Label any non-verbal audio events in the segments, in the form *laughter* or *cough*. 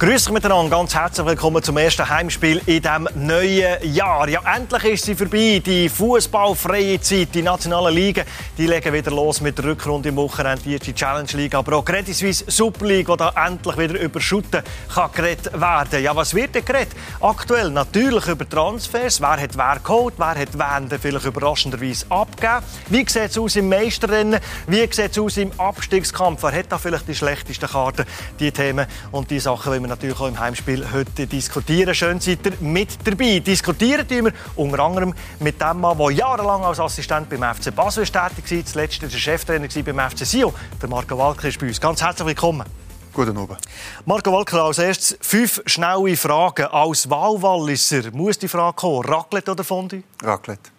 Grüß euch miteinander, ganz herzlich willkommen zum ersten Heimspiel in diesem neuen Jahr. Ja, endlich ist sie vorbei, die fußballfreie Zeit. Die nationalen Ligen die legen wieder los mit der Rückrunde im Wochenende, die Challenge League, aber auch Credit Suisse Super League, die da endlich wieder überschütten kann geredet werden. Ja, was wird denn geredet? Aktuell natürlich über Transfers. Wer hat wer geholt, wer hat wen vielleicht überraschenderweise abgegeben. Wie sieht es aus im Meisterrennen? Wie sieht es aus im Abstiegskampf? Wer hat da vielleicht die schlechtesten Karten? Die Themen und die Sachen, die wir natürlich auch im Heimspiel heute diskutieren. Schön seid ihr mit dabei. Diskutieren wir unter anderem mit dem Mann, der jahrelang als Assistent beim FC Basel tätig war, zuletzt der Cheftrainer beim FC Sio. Der Marco Walker ist bei uns. Ganz herzlich willkommen. Guten Abend. Marco Walker, als erstes fünf schnelle Fragen. Als Wahlwalliser muss die Frage kommen, Raclette oder Fondue? Raclette.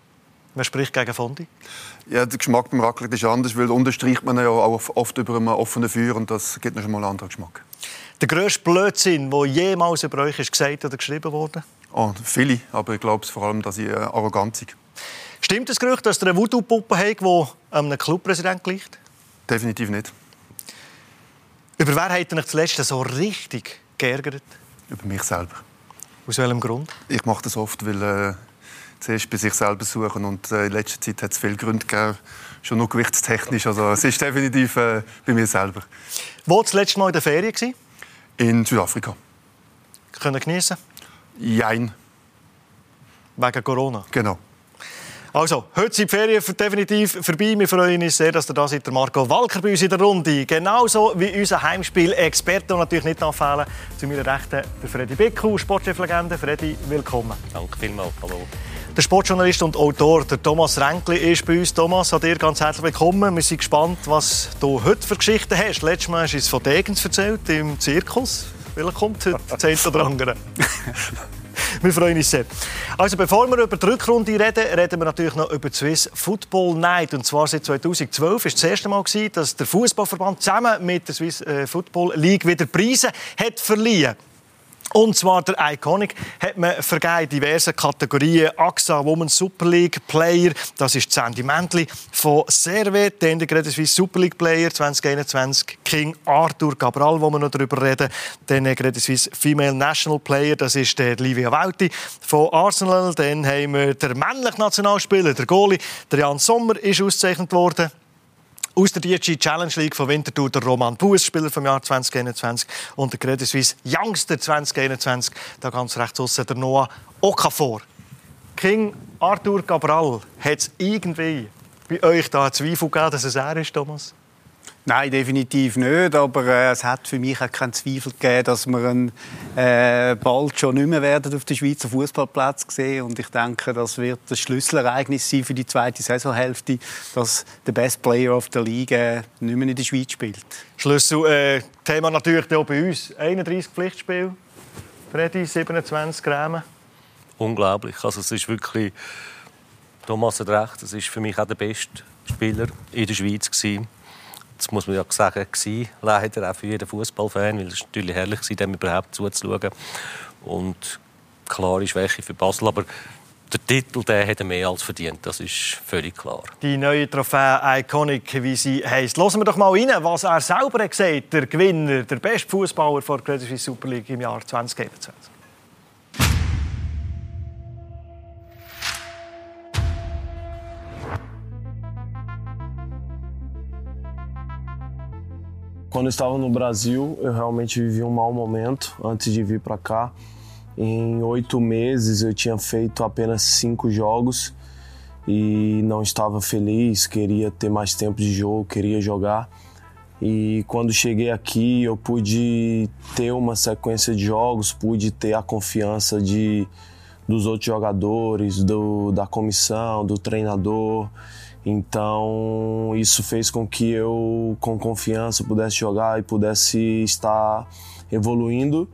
Wer spricht gegen Fondue? Ja, der Geschmack beim Raclette ist anders, weil unterstreicht man ja auch oft über einem offenen Feuer und das gibt noch mal einen anderen Geschmack. Der grösste Blödsinn, der jemals über euch ist gesagt oder geschrieben wurde? Oh, viele, aber ich glaube vor allem, dass ich äh, arrogant bin. Stimmt das Gerücht, dass ihr eine Voodoo-Puppe habt, die einem Clubpräsident gleicht? Definitiv nicht. Über wer hat ihr euch zuletzt so richtig geärgert? Über mich selber. Aus welchem Grund? Ich mache das oft, weil äh, zuerst bei sich selber suchen und äh, in letzter Zeit hat es viele Gründe gegeben, schon nur gewichtstechnisch. Also es ist definitiv äh, bei mir selber. Wo das letzte Mal in der Ferien gewesen? In Südafrika. Können genießen? Jein. Wegen Corona? Genau. Also, heute sind die Ferien definitiv vorbei. Wir freuen uns sehr, dass ihr da seid, der Marco Walker bei uns in der Runde. Genauso wie unser Heimspiel-Experte, natürlich nicht nachfehlen. Zu meiner Rechten der Freddy Bickel, Sportcheflegende. Freddy, willkommen. Danke vielmals. Hallo. Der Sportjournalist und Autor der Thomas Renkli ist bei uns. Thomas, an dir ganz herzlich willkommen. Wir sind gespannt, was du heute für Geschichten hast. Letztes Mal hast du es von Degens erzählt, im Zirkus. Welcher kommt heute? Das oder andere. *laughs* wir freuen uns sehr. Also bevor wir über die Rückrunde reden, reden wir natürlich noch über die Swiss Football Night. Und zwar seit 2012 war das erste Mal, dass der Fußballverband zusammen mit der Swiss äh, Football League wieder Preise hat verliehen und zwar der Iconic hat man vergeben diverse Kategorien. AXA Women's Super League Player, das ist Sandy Mendli von Servet, der Credit Suisse Super League Player 2021. King Arthur Cabral, wo wir noch darüber reden. Dann Credit Suisse Female National Player, das ist der Livia Vauti von Arsenal. Dann haben wir den männlichen Nationalspieler, der Goalie, der Jan Sommer, ist ausgezeichnet worden. Aus der DG Challenge League von Winterthur der Roman Buß, Spieler vom Jahr 2021 und der Credit Suisse Youngster 2021, da ganz rechts aussen der Noah Okafor. King Arthur Cabral, hat es irgendwie bei euch da Zweifel gegeben, dass es er ist, Thomas? Nein, definitiv nicht. Aber äh, es hat für mich auch keinen Zweifel gegeben, dass wir ihn, äh, bald schon nicht mehr werden auf den Schweizer Fußballplatz sehen. Und ich denke, das wird das Schlüsselereignis sein für die zweite Saisonhälfte, dass der Best Player of the League äh, nicht mehr in der Schweiz spielt. Schlüssel äh, Thema natürlich auch bei uns. 31 Pflichtspiele. Freddy, 27 Gramm. Unglaublich. Also es ist wirklich Thomas hat recht. Es ist für mich auch der beste Spieler in der Schweiz gewesen das muss man ja sagen, gewesen, leider auch für jeden Fußballfan, weil es natürlich herrlich war, dem überhaupt zuzuschauen. Und klare Schwäche für Basel, aber der Titel der hat er mehr als verdient, das ist völlig klar. Die neue Trophäe Iconic, wie sie heisst. Hören wir doch mal rein, was er selber hat gesagt der Gewinner, der beste Fußballer der Credit Suisse Super League im Jahr 2021. Quando eu estava no Brasil, eu realmente vivi um mau momento antes de vir para cá. Em oito meses eu tinha feito apenas cinco jogos e não estava feliz, queria ter mais tempo de jogo, queria jogar. E quando cheguei aqui, eu pude ter uma sequência de jogos, pude ter a confiança de, dos outros jogadores, do, da comissão, do treinador. Então, isso fez com que eu, com confiança, pudesse jogar e pudesse estar evoluindo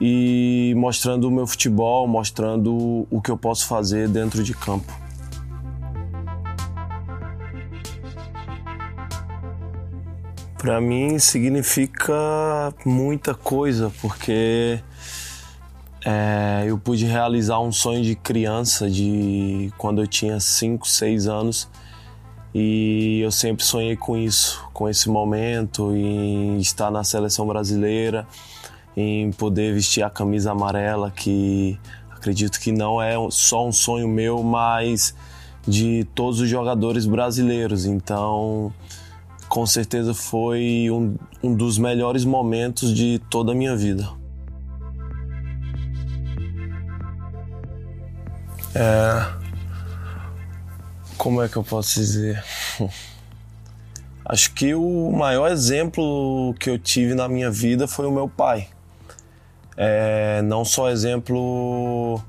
e mostrando o meu futebol, mostrando o que eu posso fazer dentro de campo. Para mim significa muita coisa, porque é, eu pude realizar um sonho de criança, de quando eu tinha 5, 6 anos e eu sempre sonhei com isso, com esse momento, em estar na seleção brasileira. em poder vestir a camisa amarela, que acredito que não é só um sonho meu, mas de todos os jogadores brasileiros. Então, com certeza foi um, um dos melhores momentos de toda a minha vida. É... Como é que eu posso dizer? Acho que o maior exemplo que eu tive na minha vida foi o meu pai. É, não só exemplo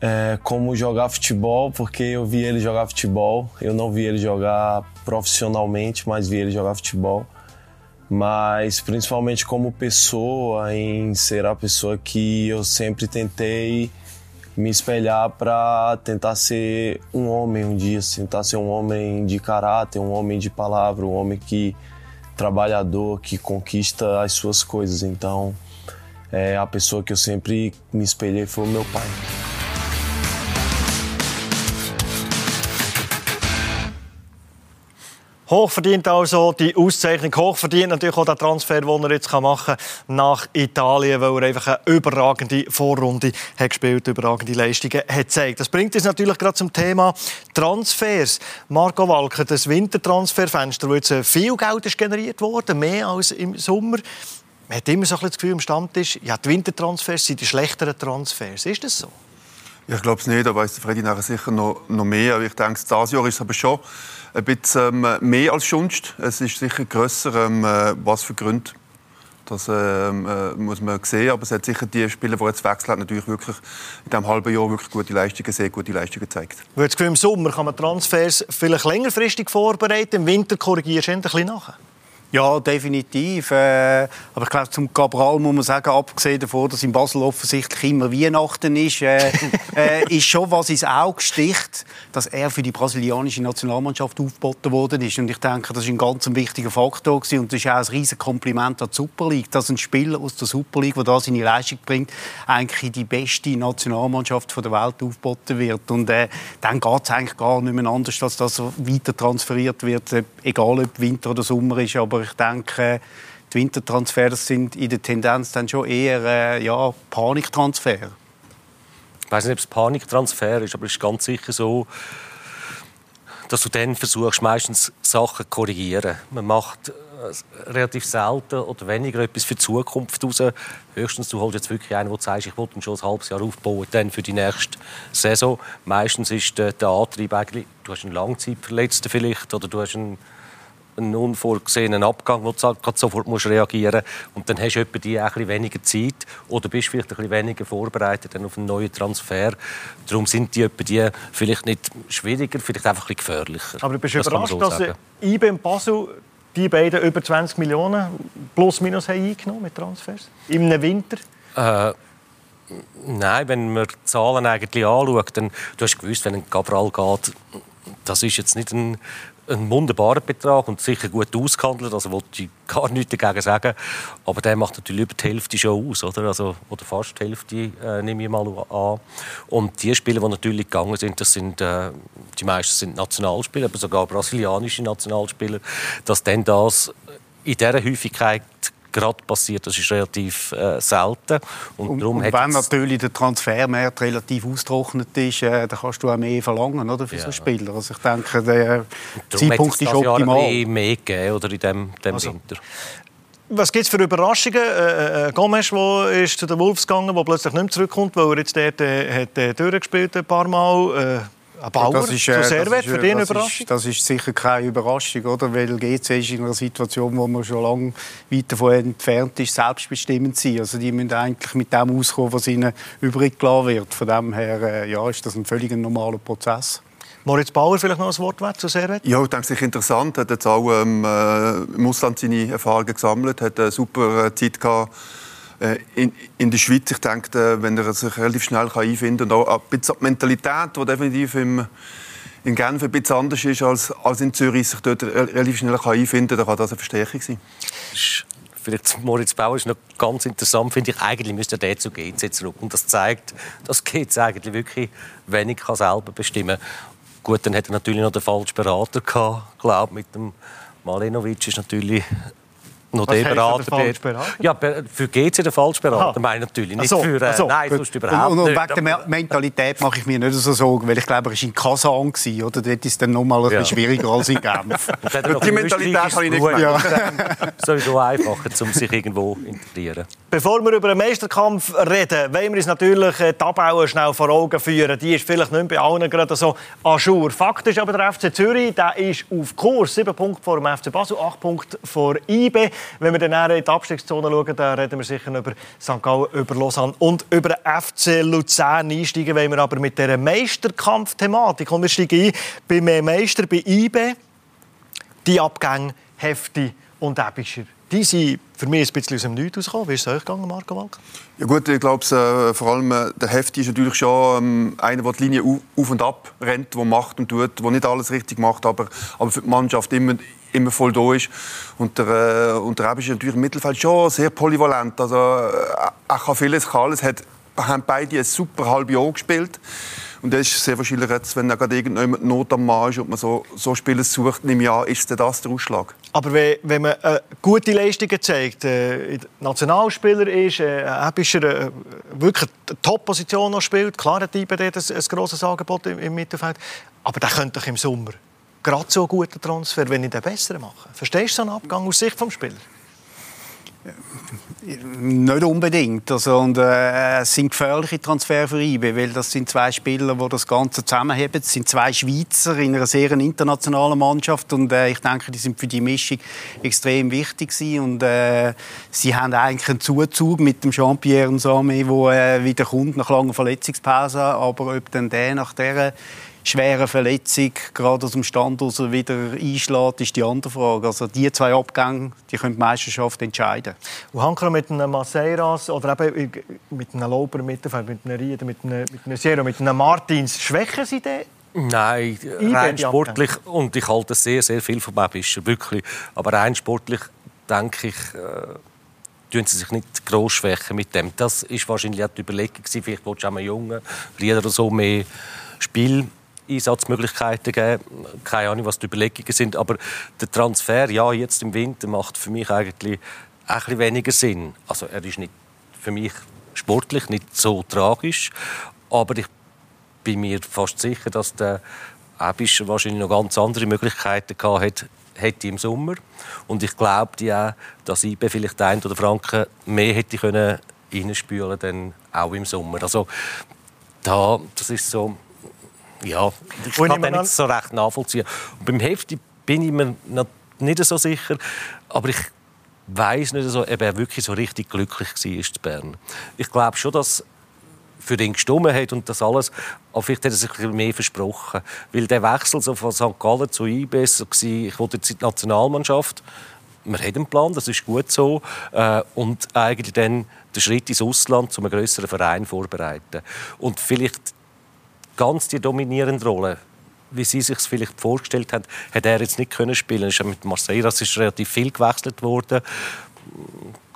é, como jogar futebol, porque eu vi ele jogar futebol. Eu não vi ele jogar profissionalmente, mas vi ele jogar futebol. Mas principalmente como pessoa, em ser a pessoa que eu sempre tentei me espelhar para tentar ser um homem um dia, tentar ser um homem de caráter, um homem de palavra, um homem que trabalhador, que conquista as suas coisas. Então, é, a pessoa que eu sempre me espelhei foi o meu pai. Hochverdient also die Auszeichnung, hochverdient natürlich auch der Transfer, den er jetzt machen kann nach Italien, weil er einfach eine überragende Vorrunde hat gespielt, überragende Leistungen hat gezeigt. Das bringt uns natürlich gerade zum Thema Transfers. Marco Walker, das Wintertransferfenster, wo jetzt viel Geld ist generiert worden, mehr als im Sommer. Man hat immer so ein das Gefühl am Stammtisch, ja, die Wintertransfers sind die schlechteren Transfers. Ist das so? Ich glaube es nicht, da weiß Freddy nachher sicher noch, noch mehr. Ich denke, dieses Jahr ist es aber schon ein bisschen ähm, mehr als sonst. Es ist sicher grösser, ähm, äh, was für Gründe. Das ähm, äh, muss man sehen. Aber es hat sicher die Spieler, die jetzt wechseln, natürlich wirklich in diesem halben Jahr wirklich gute Leistungen, sehr gute Leistungen gezeigt. Hast im Sommer kann man Transfers vielleicht längerfristig vorbereiten, im Winter korrigierst du ein bisschen nachher. Ja, definitiv. Äh, aber ich glaube, zum Cabral muss man sagen, abgesehen davon, dass in Basel offensichtlich immer Weihnachten ist, äh, *laughs* äh, ist schon was ins Auge sticht, dass er für die brasilianische Nationalmannschaft aufgeboten worden ist. Und ich denke, das ist ein ganz wichtiger Faktor gewesen. und das ist auch ein riesiges Kompliment an die Super League, dass ein Spieler aus der Super League, der da seine Leistung bringt, eigentlich in die beste Nationalmannschaft der Welt aufgeboten wird. Und äh, dann geht es eigentlich gar nicht mehr anders, als dass er weiter transferiert wird, äh, egal ob Winter oder Sommer ist. Aber aber ich denke, die Wintertransfers sind in der Tendenz dann schon eher äh, ja, Paniktransfer. Ich weiß nicht, ob es Paniktransfer ist, aber es ist ganz sicher so, dass du dann versuchst, meistens Sachen zu korrigieren. Man macht äh, relativ selten oder weniger etwas für die Zukunft raus. Höchstens du holst jetzt wirklich einen, der sagt, ich ihn schon ein halbes Jahr aufbauen, dann für die nächste Saison. Meistens ist der, der Antrieb eigentlich, du hast einen Langzeitverletzten vielleicht oder du hast einen einen unvorgesehenen Abgang, wo du sofort musst reagieren musst. Und dann hast du die ein bisschen weniger Zeit oder bist vielleicht ein bisschen weniger vorbereitet auf einen neuen Transfer. Darum sind die, die vielleicht nicht schwieriger, vielleicht einfach ein bisschen gefährlicher. Aber du bist das überrascht, so dass IBM Basel die beiden über 20 Millionen plus minus haben eingenommen mit Transfers im Winter? Äh, nein, wenn man die Zahlen eigentlich anschaut, dann du hast gewusst, wenn ein Cabral geht, das ist jetzt nicht ein ein wunderbarer Betrag und sicher gut ausgehandelt, also wollte ich gar nichts dagegen sagen, aber der macht natürlich über die Hälfte schon aus, oder, also, oder fast die Hälfte, äh, nehme ich mal an. Und die Spieler, die natürlich gegangen sind, das sind, äh, die meisten sind Nationalspieler, aber sogar brasilianische Nationalspieler, dass dann das in dieser Häufigkeit gerade passiert. Das ist relativ äh, selten. Und, und, und wenn natürlich der Transfermarkt relativ ausgetrocknet ist, äh, dann kannst du auch mehr verlangen oder, für ja. so einen Spieler. Also ich denke, der Zeitpunkt ist optimal. Jahr mehr gegeben, oder, in dem, dem also. Winter. Was gibt es für Überraschungen? Äh, äh, Gomes wo ist zu den Wolves gegangen, der plötzlich nicht mehr zurückkommt, weil er jetzt dort äh, hat, äh, durchgespielt ein paar Mal. Äh, ein Bauer das ist, äh, Servet, für den Überraschung? Ist, das ist sicher keine Überraschung, oder? weil GC ist in einer Situation, wo man schon lange weit davon entfernt ist, selbstbestimmend zu sein. Also die müssen eigentlich mit dem auskommen, was ihnen übrig gelassen wird. Von dem her äh, ja, ist das ein völlig normaler Prozess. Moritz Bauer vielleicht noch ein Wort wert zu Servet? Ja, ich denke, es ist interessant. Er hat jetzt auch ähm, äh, im Ausland seine Erfahrungen gesammelt, hat eine super äh, Zeit gehabt in, in der Schweiz, ich denke, äh, wenn er sich relativ schnell einfinden kann und auch ein bisschen die Mentalität, die definitiv im, in Genf ein bisschen anders ist als, als in Zürich, sich dort relativ schnell einfinden kann, dann kann das eine Verstärkung sein. Vielleicht Moritz Bauer ist noch ganz interessant, finde ich. Eigentlich müsste er zu GC zurück. Und das zeigt, dass GC eigentlich wirklich wenig kann selber bestimmen kann. Gut, dann hat er natürlich noch den falschen Berater gehabt, glaube mit dem Malenovic ist natürlich noch der Berater. Der Berater? Ja, für GC der Falschberater, Aha. meine natürlich. Nicht so, für, äh, so, nein, sonst überhaupt und, und wegen der Mentalität mache ich mir nicht so Sorgen, weil ich glaube, er war in Kasan, gewesen, oder? Dort ist es dann noch mal ein ja. bisschen schwieriger als in Genf. *laughs* Die Mentalität habe ich nicht gemeint. Ja. *laughs* Sowieso einfacher, um sich irgendwo zu integrieren. Bevor wir über den Meisterkampf reden, wollen wir uns natürlich die Abbauer schnell vor Augen führen. Die ist vielleicht nicht bei allen gerade so jour. Fakt ist aber, der FC Zürich der ist auf Kurs. Sieben Punkte vor dem FC Basel, acht Punkte vor IB. Wenn wir dann in die Abstiegszone schauen, dann reden wir sicher über St. Gallen, über Lausanne und über FC Luzern. Einsteigen wollen wir aber mit dieser Meisterkampf-Thematik. Und wir steigen ein beim Meister, bei IB. Die Abgänge Hefti und Ebischer. Die sind für mich ein bisschen aus dem Nichts rausgekommen. Wie ist es euch gegangen, Marco Walk? Ja gut, ich glaube, äh, vor allem äh, der Hefti ist natürlich schon ähm, einer, der die Linie auf und ab rennt, der macht und tut, der nicht alles richtig macht, aber, aber für die Mannschaft immer, immer voll da ist. Und der, äh, und der Rebisch ist natürlich im Mittelfeld schon sehr polyvalent. Also, äh, er kann vieles, kann alles. Hat, haben beide ein super halbes Jahr gespielt. Und das ist sehr wahrscheinlich jetzt, wenn gerade irgendjemand Not am Mann ist und man so, so Spiele sucht im Jahr, ist das der Ausschlag. Aber wenn, wenn man äh, gute Leistungen zeigt, äh, Nationalspieler ist, äh, ist er äh, wirklich eine Top-Position noch spielt, klar hat IBD ein, ein grosses Angebot im, im Mittelfeld, aber der könnte doch im Sommer gerade so einen guten Transfer, wenn ich den besseren mache. Verstehst du so einen Abgang aus Sicht des Spielers? Nicht unbedingt. Also, und, äh, es sind gefährliche Transfer für IB, weil das sind zwei Spieler, die das Ganze zusammenheben. Es sind zwei Schweizer in einer sehr internationalen Mannschaft und äh, ich denke, die sind für die Mischung extrem wichtig und äh, sie haben eigentlich einen Zuzug mit dem Jean-Pierre Nsame, der äh, wieder kommt nach langer Verletzungspause, aber ob dann der nach dieser schwere Verletzung gerade aus dem Stand aus wieder einschlägt, ist die andere Frage. Also die zwei Abgänge, die können die Meisterschaft entscheiden. Und Hanker mit einem Maceiras oder eben mit einem Lauber Mittelfeld, mit einem Rieder, mit einem, mit einem Sierra, mit einem Martins, schwächen sie den? Nein, rein sportlich und ich halte sehr, sehr viel von Babischer, wirklich. Aber rein sportlich denke ich, äh, tun sie sich nicht gross schwächen mit dem. Das ist wahrscheinlich auch die Überlegung gewesen. Vielleicht willst du auch einem jungen Rieder oder so mehr Spiel Einsatzmöglichkeiten geben. Keine Ahnung, was die Überlegungen sind. Aber der Transfer, ja, jetzt im Winter, macht für mich eigentlich bisschen weniger Sinn. Also er ist nicht für mich sportlich nicht so tragisch, aber ich bin mir fast sicher, dass der Ebischer wahrscheinlich noch ganz andere Möglichkeiten gehabt hätte, hätte im Sommer. Und ich glaube ja, dass IB vielleicht ein oder Franken mehr hätte können reinspülen dann auch im Sommer. Also da, das ist so ja, ich kann das nicht so recht nachvollziehen. Und beim Hefti bin ich mir nicht so sicher, aber ich weiß nicht so, ob er wirklich so richtig glücklich war in Bern. Ich glaube schon, dass für ihn gestummen hat und das alles, aber vielleicht hat er sich mehr versprochen. Weil der Wechsel so von St. Gallen zu IB so war, ich wollte jetzt in die Nationalmannschaft, wir haben einen Plan, das ist gut so, äh, und eigentlich dann den Schritt ins Ausland zu einem größeren Verein vorbereiten. Und vielleicht ganz die dominierende Rolle, wie Sie sich vielleicht vorgestellt haben, hat er jetzt nicht können spielen. Er ist mit Marseille, das ist relativ viel gewechselt worden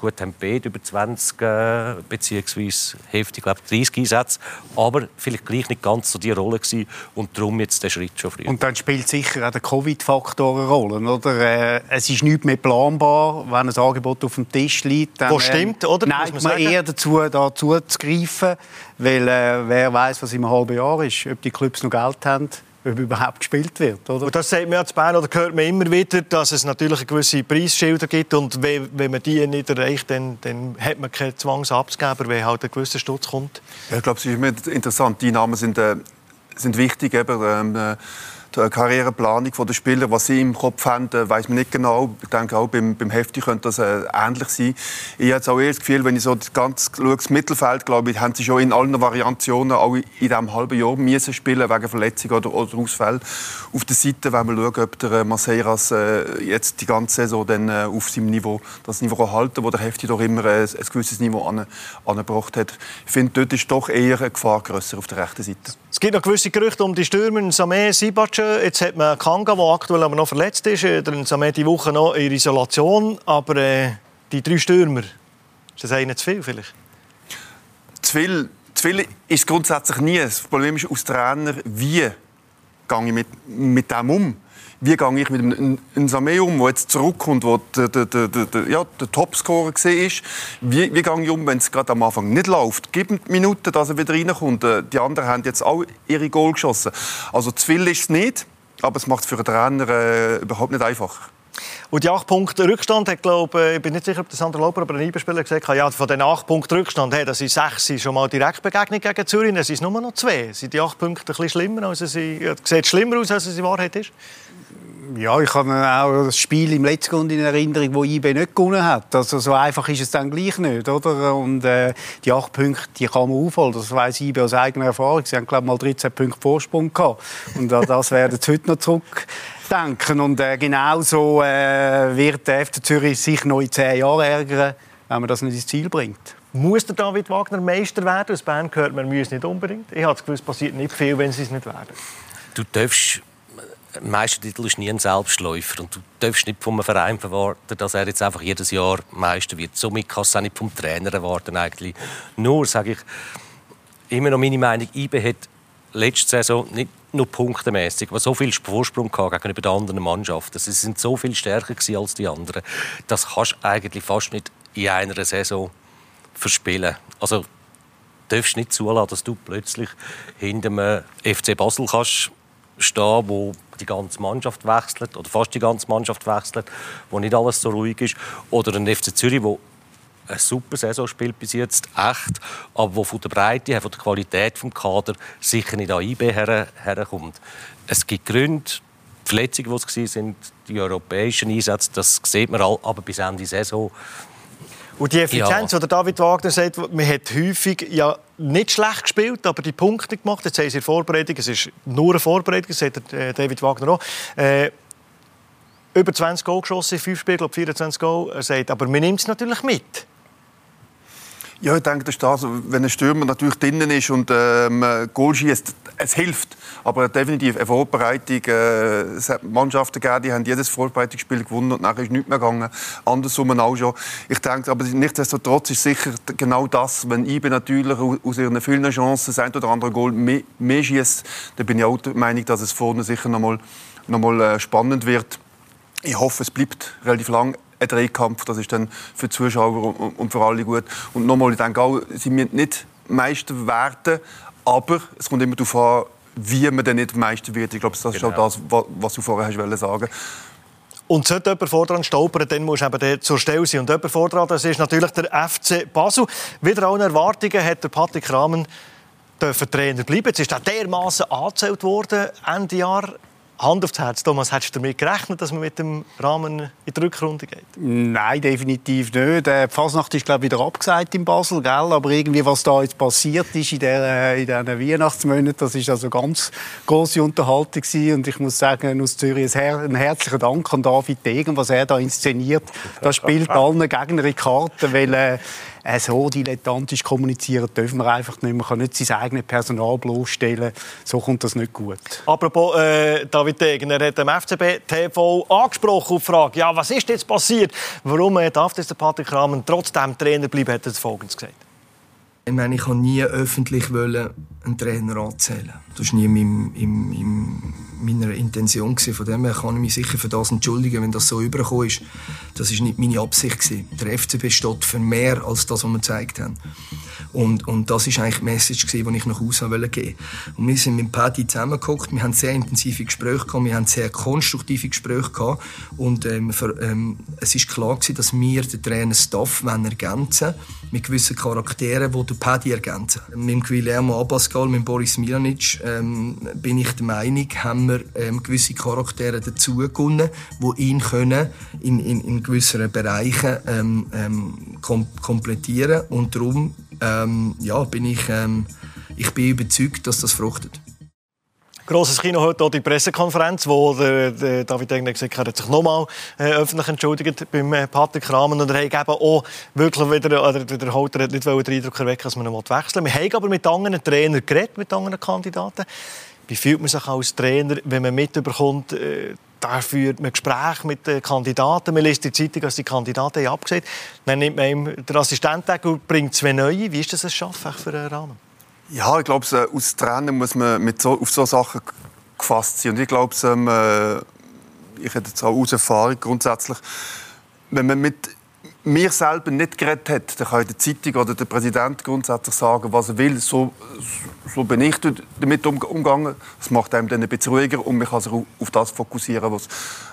gut, haben beide über 20 äh, beziehungsweise heftig, glaube 30 Einsätze, aber vielleicht gleich nicht ganz so die Rolle gewesen und darum jetzt der Schritt schon früher. Und dann spielt sicher auch der Covid-Faktor eine Rolle, oder? Äh, es ist nicht mehr planbar, wenn ein Angebot auf dem Tisch liegt. Dann, Wo stimmt, oder? Neigt man, man eher dazu, da zuzugreifen, weil äh, wer weiß, was im halben Jahr ist, ob die Clubs noch Geld haben ob überhaupt gespielt wird. Oder? Und das sagt man ja zu Bern, oder hört man immer wieder, dass es natürlich eine gewisse Preisschilder gibt und wenn, wenn man die nicht erreicht, dann, dann hat man keinen Zwang, abzugeben, weil halt ein gewisser Stutz kommt. Ja, ich glaube, es ist interessant. Die Namen sind, äh, sind wichtig. Eben, ähm, äh, die Karriereplanung der Spieler, was sie im Kopf haben, äh, weiß man nicht genau. Ich denke auch beim, beim Hefti könnte das äh, ähnlich sein. Ich habe auch eher das Gefühl, wenn ich so das ganze schaue, das Mittelfeld, glaube ich, haben sie schon in allen Variationen auch in diesem halben Jahr müssen spielen wegen Verletzung oder, oder Ausfall. Auf der Seite wenn wir schauen, ob der äh, Masseiras äh, jetzt die ganze Saison dann, äh, auf seinem Niveau, das Niveau halten wo der Hefti doch immer äh, ein gewisses Niveau an, angebracht hat. Ich finde, dort ist doch eher eine Gefahr grösser auf der rechten Seite. Es gibt noch gewisse Gerüchte um die Stürmer Samé, Sibac. Jetzt hat man Kanga, der aktuell aber noch verletzt ist. Dann Samé die Woche noch in Isolation. Aber äh, die drei Stürmer, ist das einer zu viel vielleicht? Zu viel, zu viel ist grundsätzlich nie. Das Problem ist aus Trainer, wie gehe ich mit, mit dem um? Wie gehe ich mit einem, Samé um, der jetzt zurückkommt, der der, der, der, der, ja, der Topscorer war? Wie, wie gehe ich um, wenn es gerade am Anfang nicht läuft? Gib Minuten, dass er wieder reinkommt. Äh, die anderen haben jetzt auch ihre Goal geschossen. Also zu viel ist es nicht, aber es macht es für einen Trainer äh, überhaupt nicht einfach. Und die 8 Punkte Rückstand hat, glaube ich, bin nicht sicher, ob das Sandra Lauber, aber ein Einbespieler gesagt hat, ja, von den 8 Punkten Rückstand, hey, das sind 6 schon mal Direktbegegnung gegen Zürich, dann sind es nur noch 2. Sind die 8 Punkte ein bisschen schlimmer, als sie, ja, sieht schlimmer aus, als es in Wahrheit ist? Ja, ich habe auch das Spiel im letzten Grund in Erinnerung, wo IB nicht gewonnen hat. Also so einfach ist es dann gleich nicht, oder? Und äh, die acht Punkte, die kann man aufholen. Das weiß IB aus eigener Erfahrung. Sie haben glaube ich mal 13 Punkte Vorsprung gehabt. Und das *laughs* werden sie heute noch zurückdenken. Und äh, genauso äh, wird der FC Zürich sich noch in zehn Jahren ärgern, wenn man das nicht ins Ziel bringt. Muss der David Wagner Meister werden? Aus Bern gehört man, muss nicht unbedingt. Ich habe das Gefühl, es passiert nicht viel, wenn sie es nicht werden. Du darfst ein Meistertitel ist nie ein Selbstläufer und du darfst nicht vom Verein erwarten, dass er jetzt einfach jedes Jahr Meister wird. Somit kannst du auch nicht vom Trainer erwarten eigentlich. Nur, sage ich, immer noch meine Meinung, IB hat letzte Saison nicht nur punktemäßig, aber so viel Vorsprung gegenüber den anderen Mannschaften. Sie sind so viel stärker als die anderen. Das kannst du eigentlich fast nicht in einer Saison verspielen. Also darfst nicht zulassen, dass du plötzlich hinter dem FC Basel kannst stehen, wo die ganze Mannschaft wechselt oder fast die ganze Mannschaft wechselt, wo nicht alles so ruhig ist, oder ein FC Zürich, wo eine super Saison spielt bis jetzt, echt, aber wo von der Breite von der Qualität des Kader sicher nicht an IB her, herkommt. Es gibt Gründe, die Verletzungen, die es waren, die europäischen Einsätze, das sieht man all, aber bis Ende Saison und die Effizienz, ja. die David Wagner sagt, man hat häufig ja nicht schlecht gespielt, aber die Punkte gemacht. Jetzt haben sie in Vorbereitung, es ist nur eine Vorbereitung, das sagt äh, David Wagner auch. Äh, über 20 Goal geschossen, 5 Spiele, glaube 24 Goal. Er sagt, aber man nimmt es natürlich mit. Ja, ich denke, das ist das, wenn ein Stürmer natürlich drinnen ist und ähm, Goal schießt, es hilft. Aber definitiv eine Vorbereitung. Äh, es hat Mannschaften gegeben, die haben jedes Vorbereitungsspiel gewonnen und nachher ist nichts mehr gegangen. Andersrum auch schon. Ich denke, aber nichtsdestotrotz ist sicher genau das, wenn IBE natürlich aus ihren vielen Chancen das ein oder andere Goal mehr, mehr schießt, dann bin ich auch der Meinung, dass es vorne sicher noch mal, noch mal äh, spannend wird. Ich hoffe, es bleibt relativ lang ein Dreikampf. Das ist dann für die Zuschauer und für alle gut. Und nochmal, ich denke auch, sie müssen nicht Meister werden, aber es kommt immer darauf an, wie man dann nicht Meister wird. Ich glaube, das ist genau. auch das, was du vorher hast sagen und sollte jemand voran stolpern, dann muss eben zur Stelle sein. Und jemand voran, das ist natürlich der FC Basel. Wieder allen Erwartungen hat der Patrick Rahmen dürfen Trainer bleiben. Jetzt ist er dermaßen angezählt worden Ende Jahr. Hand aufs Herz, Thomas, hättest du damit gerechnet, dass man mit dem Rahmen in die Rückrunde geht? Nein, definitiv nicht. Die Fasnacht ist glaube ich, wieder abgesagt in Basel, gell? aber irgendwie, was da jetzt passiert ist in, der, in diesen Weihnachtsmonaten, das ist also ganz große Unterhaltung gewesen. und ich muss sagen, aus Zürich ein herzlichen Dank an David Degen, was er da inszeniert. Das spielt *laughs* allen Gegnern in Karten, weil äh, äh, so dilettantisch kommunizieren dürfen wir einfach nicht. Man kann nicht sein eigenes Personal bloßstellen. So kommt das nicht gut. Apropos äh, David Degener hat dem FCB TV angesprochen auf die Frage, ja, was ist jetzt passiert? Warum äh, darf das der Patrick Rahmen trotzdem Trainer bleiben, hat er Folgendes gesagt. Ich meine, ich wollte nie öffentlich einen Trainer anzählen. Das war nie in, in, in meiner Intention. Von dem her kann ich mich sicher für das entschuldigen, wenn das so übergekommen ist. Das war nicht meine Absicht. Der FCB steht für mehr als das, was wir gezeigt haben. Und, und das war eigentlich die Message, die ich nach Hause geben wollte. Und wir sind mit Paddy zusammengeguckt, wir haben sehr intensive Gespräche gehabt, wir haben sehr konstruktive Gespräche gehabt. Und ähm, für, ähm, es ist klar gewesen, dass wir den Trainer-Staff ergänzen mit gewissen Charakteren, die der Paddy ergänzen. Mit Guillermo Abascal, mit Boris Milanic ähm, bin ich der Meinung, haben wir ähm, gewisse Charaktere dazu die ihn können in, in, in gewissen Bereichen ähm, ähm, kom komplettieren und darum ähm, ja, bin ich, ähm, ich bin überzeugt, dass das fruchtet. Grosses Kino heute auch die Pressekonferenz, wo der, der David Egner gesagt hat, hat sich nochmal äh, öffentlich entschuldigt beim äh, Patrick Rahmen und er hat eben auch wirklich wieder, oder der Halter hat nicht den Eindruck erwecken, dass man ihn wechseln will. Wir haben aber mit anderen Trainern geredet, mit anderen Kandidaten. Wie fühlt man sich als Trainer, wenn man mitbekommt, äh, da führt man Gespräche mit den Kandidaten, man liest die Zeitung, dass die Kandidaten abgesehen Dann nimmt man ihm den Assistent und bringt zwei neue. Wie ist das ein Schaffen für einen Rahmen? Ja, ich glaube, als Trainer muss man mit so, auf solche Sachen gefasst sind. Und ich glaube, ähm, äh, ich hätte jetzt auch aus Erfahrung grundsätzlich, wenn man mit mir selber nicht geredet hat, dann kann die Zeitung oder der Präsident grundsätzlich sagen, was er will. So, so bin ich damit umgegangen. Das macht einem dann ein bisschen ruhiger und man kann sich auf das fokussieren, was,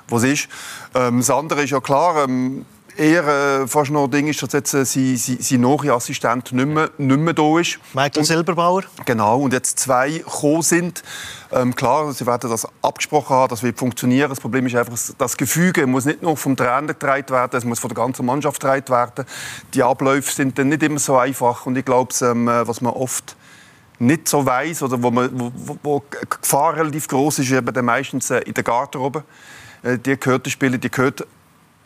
was ist. Ähm, das andere ist ja klar, ähm, eher äh, fast noch ein Ding ist, dass jetzt äh, sein, sein, sein Assistent nicht mehr, nicht mehr da ist. Michael Silberbauer? Genau, und jetzt zwei gekommen sind. Ähm, klar, sie werden das abgesprochen haben, das wird funktionieren. Das Problem ist einfach, das Gefüge muss nicht nur vom Trainer getragen werden, es muss von der ganzen Mannschaft getragen werden. Die Abläufe sind dann nicht immer so einfach und ich glaube, ähm, was man oft nicht so weiß oder wo, man, wo, wo die Gefahr relativ groß ist, eben dann meistens äh, in der Garderobe. Äh, die gehört den Spielern, die gehört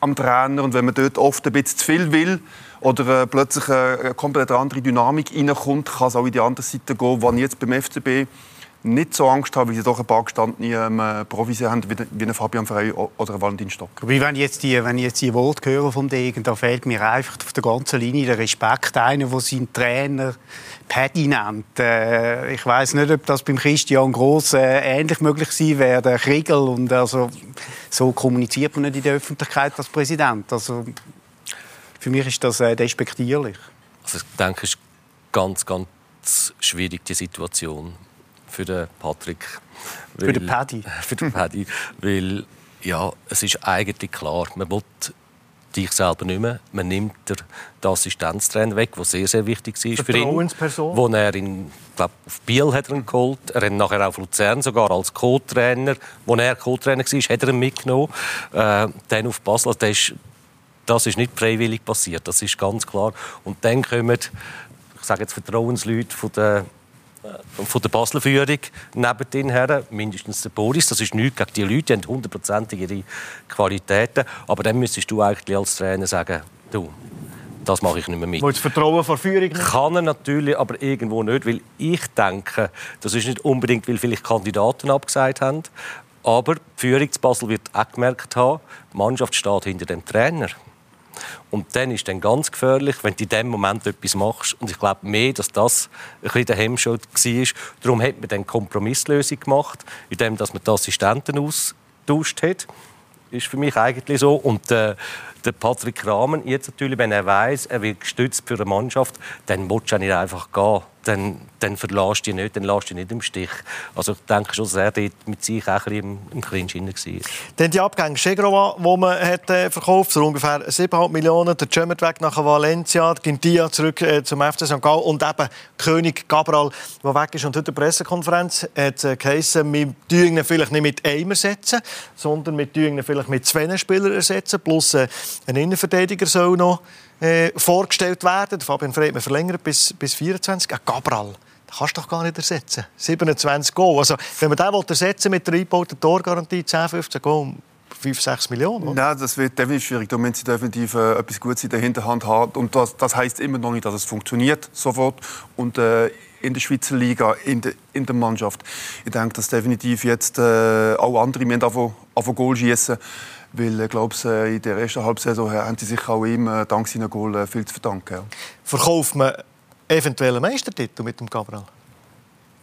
am Trainer. Und wenn man dort oft ein bisschen zu viel will oder äh, plötzlich eine komplett andere Dynamik reinkommt, kann es auch in die andere Seite gehen, wann jetzt beim FCB nicht so Angst haben, weil sie doch ein paar gestandene ähm, Profis haben, wie, wie ein Fabian Frey oder ein Valentin Stock. Wie wenn ich jetzt die, wenn ich jetzt die Worte höre vom Degen, da fehlt mir einfach auf der ganzen Linie der Respekt. Einer, der seinen Trainer Paddy nennt. Äh, ich weiß nicht, ob das beim Christian Gross äh, ähnlich möglich sein wäre, der Kriegel. Und also, so kommuniziert man nicht in der Öffentlichkeit als Präsident. Also, für mich ist das äh, despektierlich. Also ich denke, es ist ganz, ganz schwierig, die Situation für den Patrick. Weil, für den Paddy. *laughs* Für den Paddy. weil, ja, es ist eigentlich klar, man will dich selber nicht mehr. Man nimmt den Assistenztrainer weg, der sehr, sehr wichtig war für ihn. Wo er in, glaub, auf Biel hat er ihn geholt. Er hat nachher auf Luzern sogar als Co-Trainer, wo er Co-Trainer war, hat er ihn mitgenommen. Äh, dann auf Basel. Das ist, das ist nicht freiwillig passiert, das ist ganz klar. Und dann kommen, ich sage jetzt Vertrauensleute von der von der Basler Führung neben den her, mindestens der Boris. Das ist nichts gegen die Leute, die haben hundertprozentig ihre Qualitäten. Aber dann müsstest du eigentlich als Trainer sagen, du, das mache ich nicht mehr mit. Wo das Vertrauen vor Führung nicht? Kann er natürlich, aber irgendwo nicht, weil ich denke, das ist nicht unbedingt, weil vielleicht Kandidaten abgesagt haben, aber die Führung zu Basel wird auch gemerkt haben, die Mannschaft steht hinter dem Trainer. Und dann ist es ganz gefährlich, wenn du in dem Moment etwas machst. Und ich glaube mehr, dass das ein bisschen der Hemmschuh war. Darum hat man dann Kompromisslösung gemacht, indem man die Assistenten austauscht hat. Ist für mich eigentlich so. Und äh, der Patrick Rahmen, jetzt natürlich, wenn er weiß, er wird gestützt für eine Mannschaft, dann muss er nicht einfach gehen dann, dann verlässt du dich nicht, dann lässt du dich nicht im Stich. Also ich denke schon, dass er dort mit sich auch ein bisschen im, Clinch war. Dann die Abgänge Chegrova, die man hat, äh, verkauft für ungefähr 7,5 Millionen. Der Cömert weg nach Valencia, Gintia zurück äh, zum FC St. Gallen und eben König Cabral, der weg ist. Und heute der Pressekonferenz hat äh, geheißen, wir ihn vielleicht nicht mit einem ersetzen, sondern wir ihn vielleicht mit zwei Spielern ersetzen, plus äh, ein Innenverteidiger soll noch äh, vorgestellt werden. Fabian Frey verlängert bis, bis 24. Ein Gabral, den kannst du doch gar nicht ersetzen. 27 Goal. Also, wenn man den ersetzen mit der eingebauten Torgarantie 10, 15 Goal, 5, 6 Millionen. Oder? Nein, das wird definitiv schwierig. Da müssen sie definitiv äh, etwas Gutes in der Hinterhand haben. Und das, das heisst immer noch nicht, dass es funktioniert sofort. Und äh, in der Schweizer Liga, in, de, in der Mannschaft. Ich denke, dass definitiv jetzt äh, auch andere anfangen, anfangen Goal schießen. Weil ich glaube, in der ersten Halbsaison haben sie sich auch ihm äh, dank seiner Goal äh, viel zu verdanken. Ja. Verkauft man eventuell einen Meistertitel mit dem Cabral?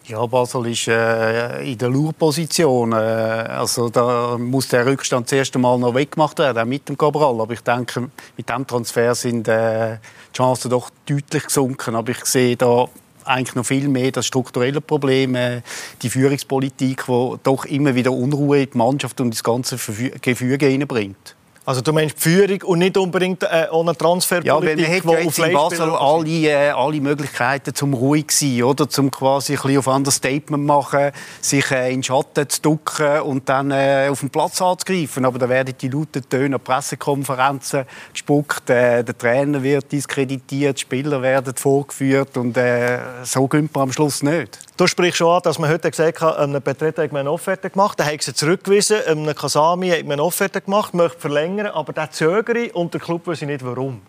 Ja, Basel ist äh, in der Lurposition. Äh, also da muss der Rückstand das erste Mal noch weggemacht werden, auch mit dem Cabral. Aber ich denke, mit dem Transfer sind äh, die Chancen doch deutlich gesunken. Aber ich sehe da eigentlich noch viel mehr das strukturelle Problem, äh, die Führungspolitik, die doch immer wieder Unruhe in die Mannschaft und das ganze Gefüge hineinbringt. Also du meinst die Führung und nicht unbedingt äh, ohne Transferpolitik, ja, weil man hat ja jetzt in Basel alle, äh, alle Möglichkeiten zum ruhig sein, oder? Zum quasi ein bisschen auf ein Statement machen, sich äh, in den Schatten zu ducken und dann äh, auf den Platz anzugreifen. Aber da werden die lauten Töne Pressekonferenzen gespuckt, äh, der Trainer wird diskreditiert, die Spieler werden vorgeführt und äh, so gönnt man am Schluss nicht. Du sprichst schon an, dass man heute gesagt hat, einem Betreten hat man eine Offerte gemacht, dann haben sie zurückgewiesen, einem Kasami hat man eine Offerte gemacht, möchte verlängern, aber der zögere und der Club weiß nicht warum.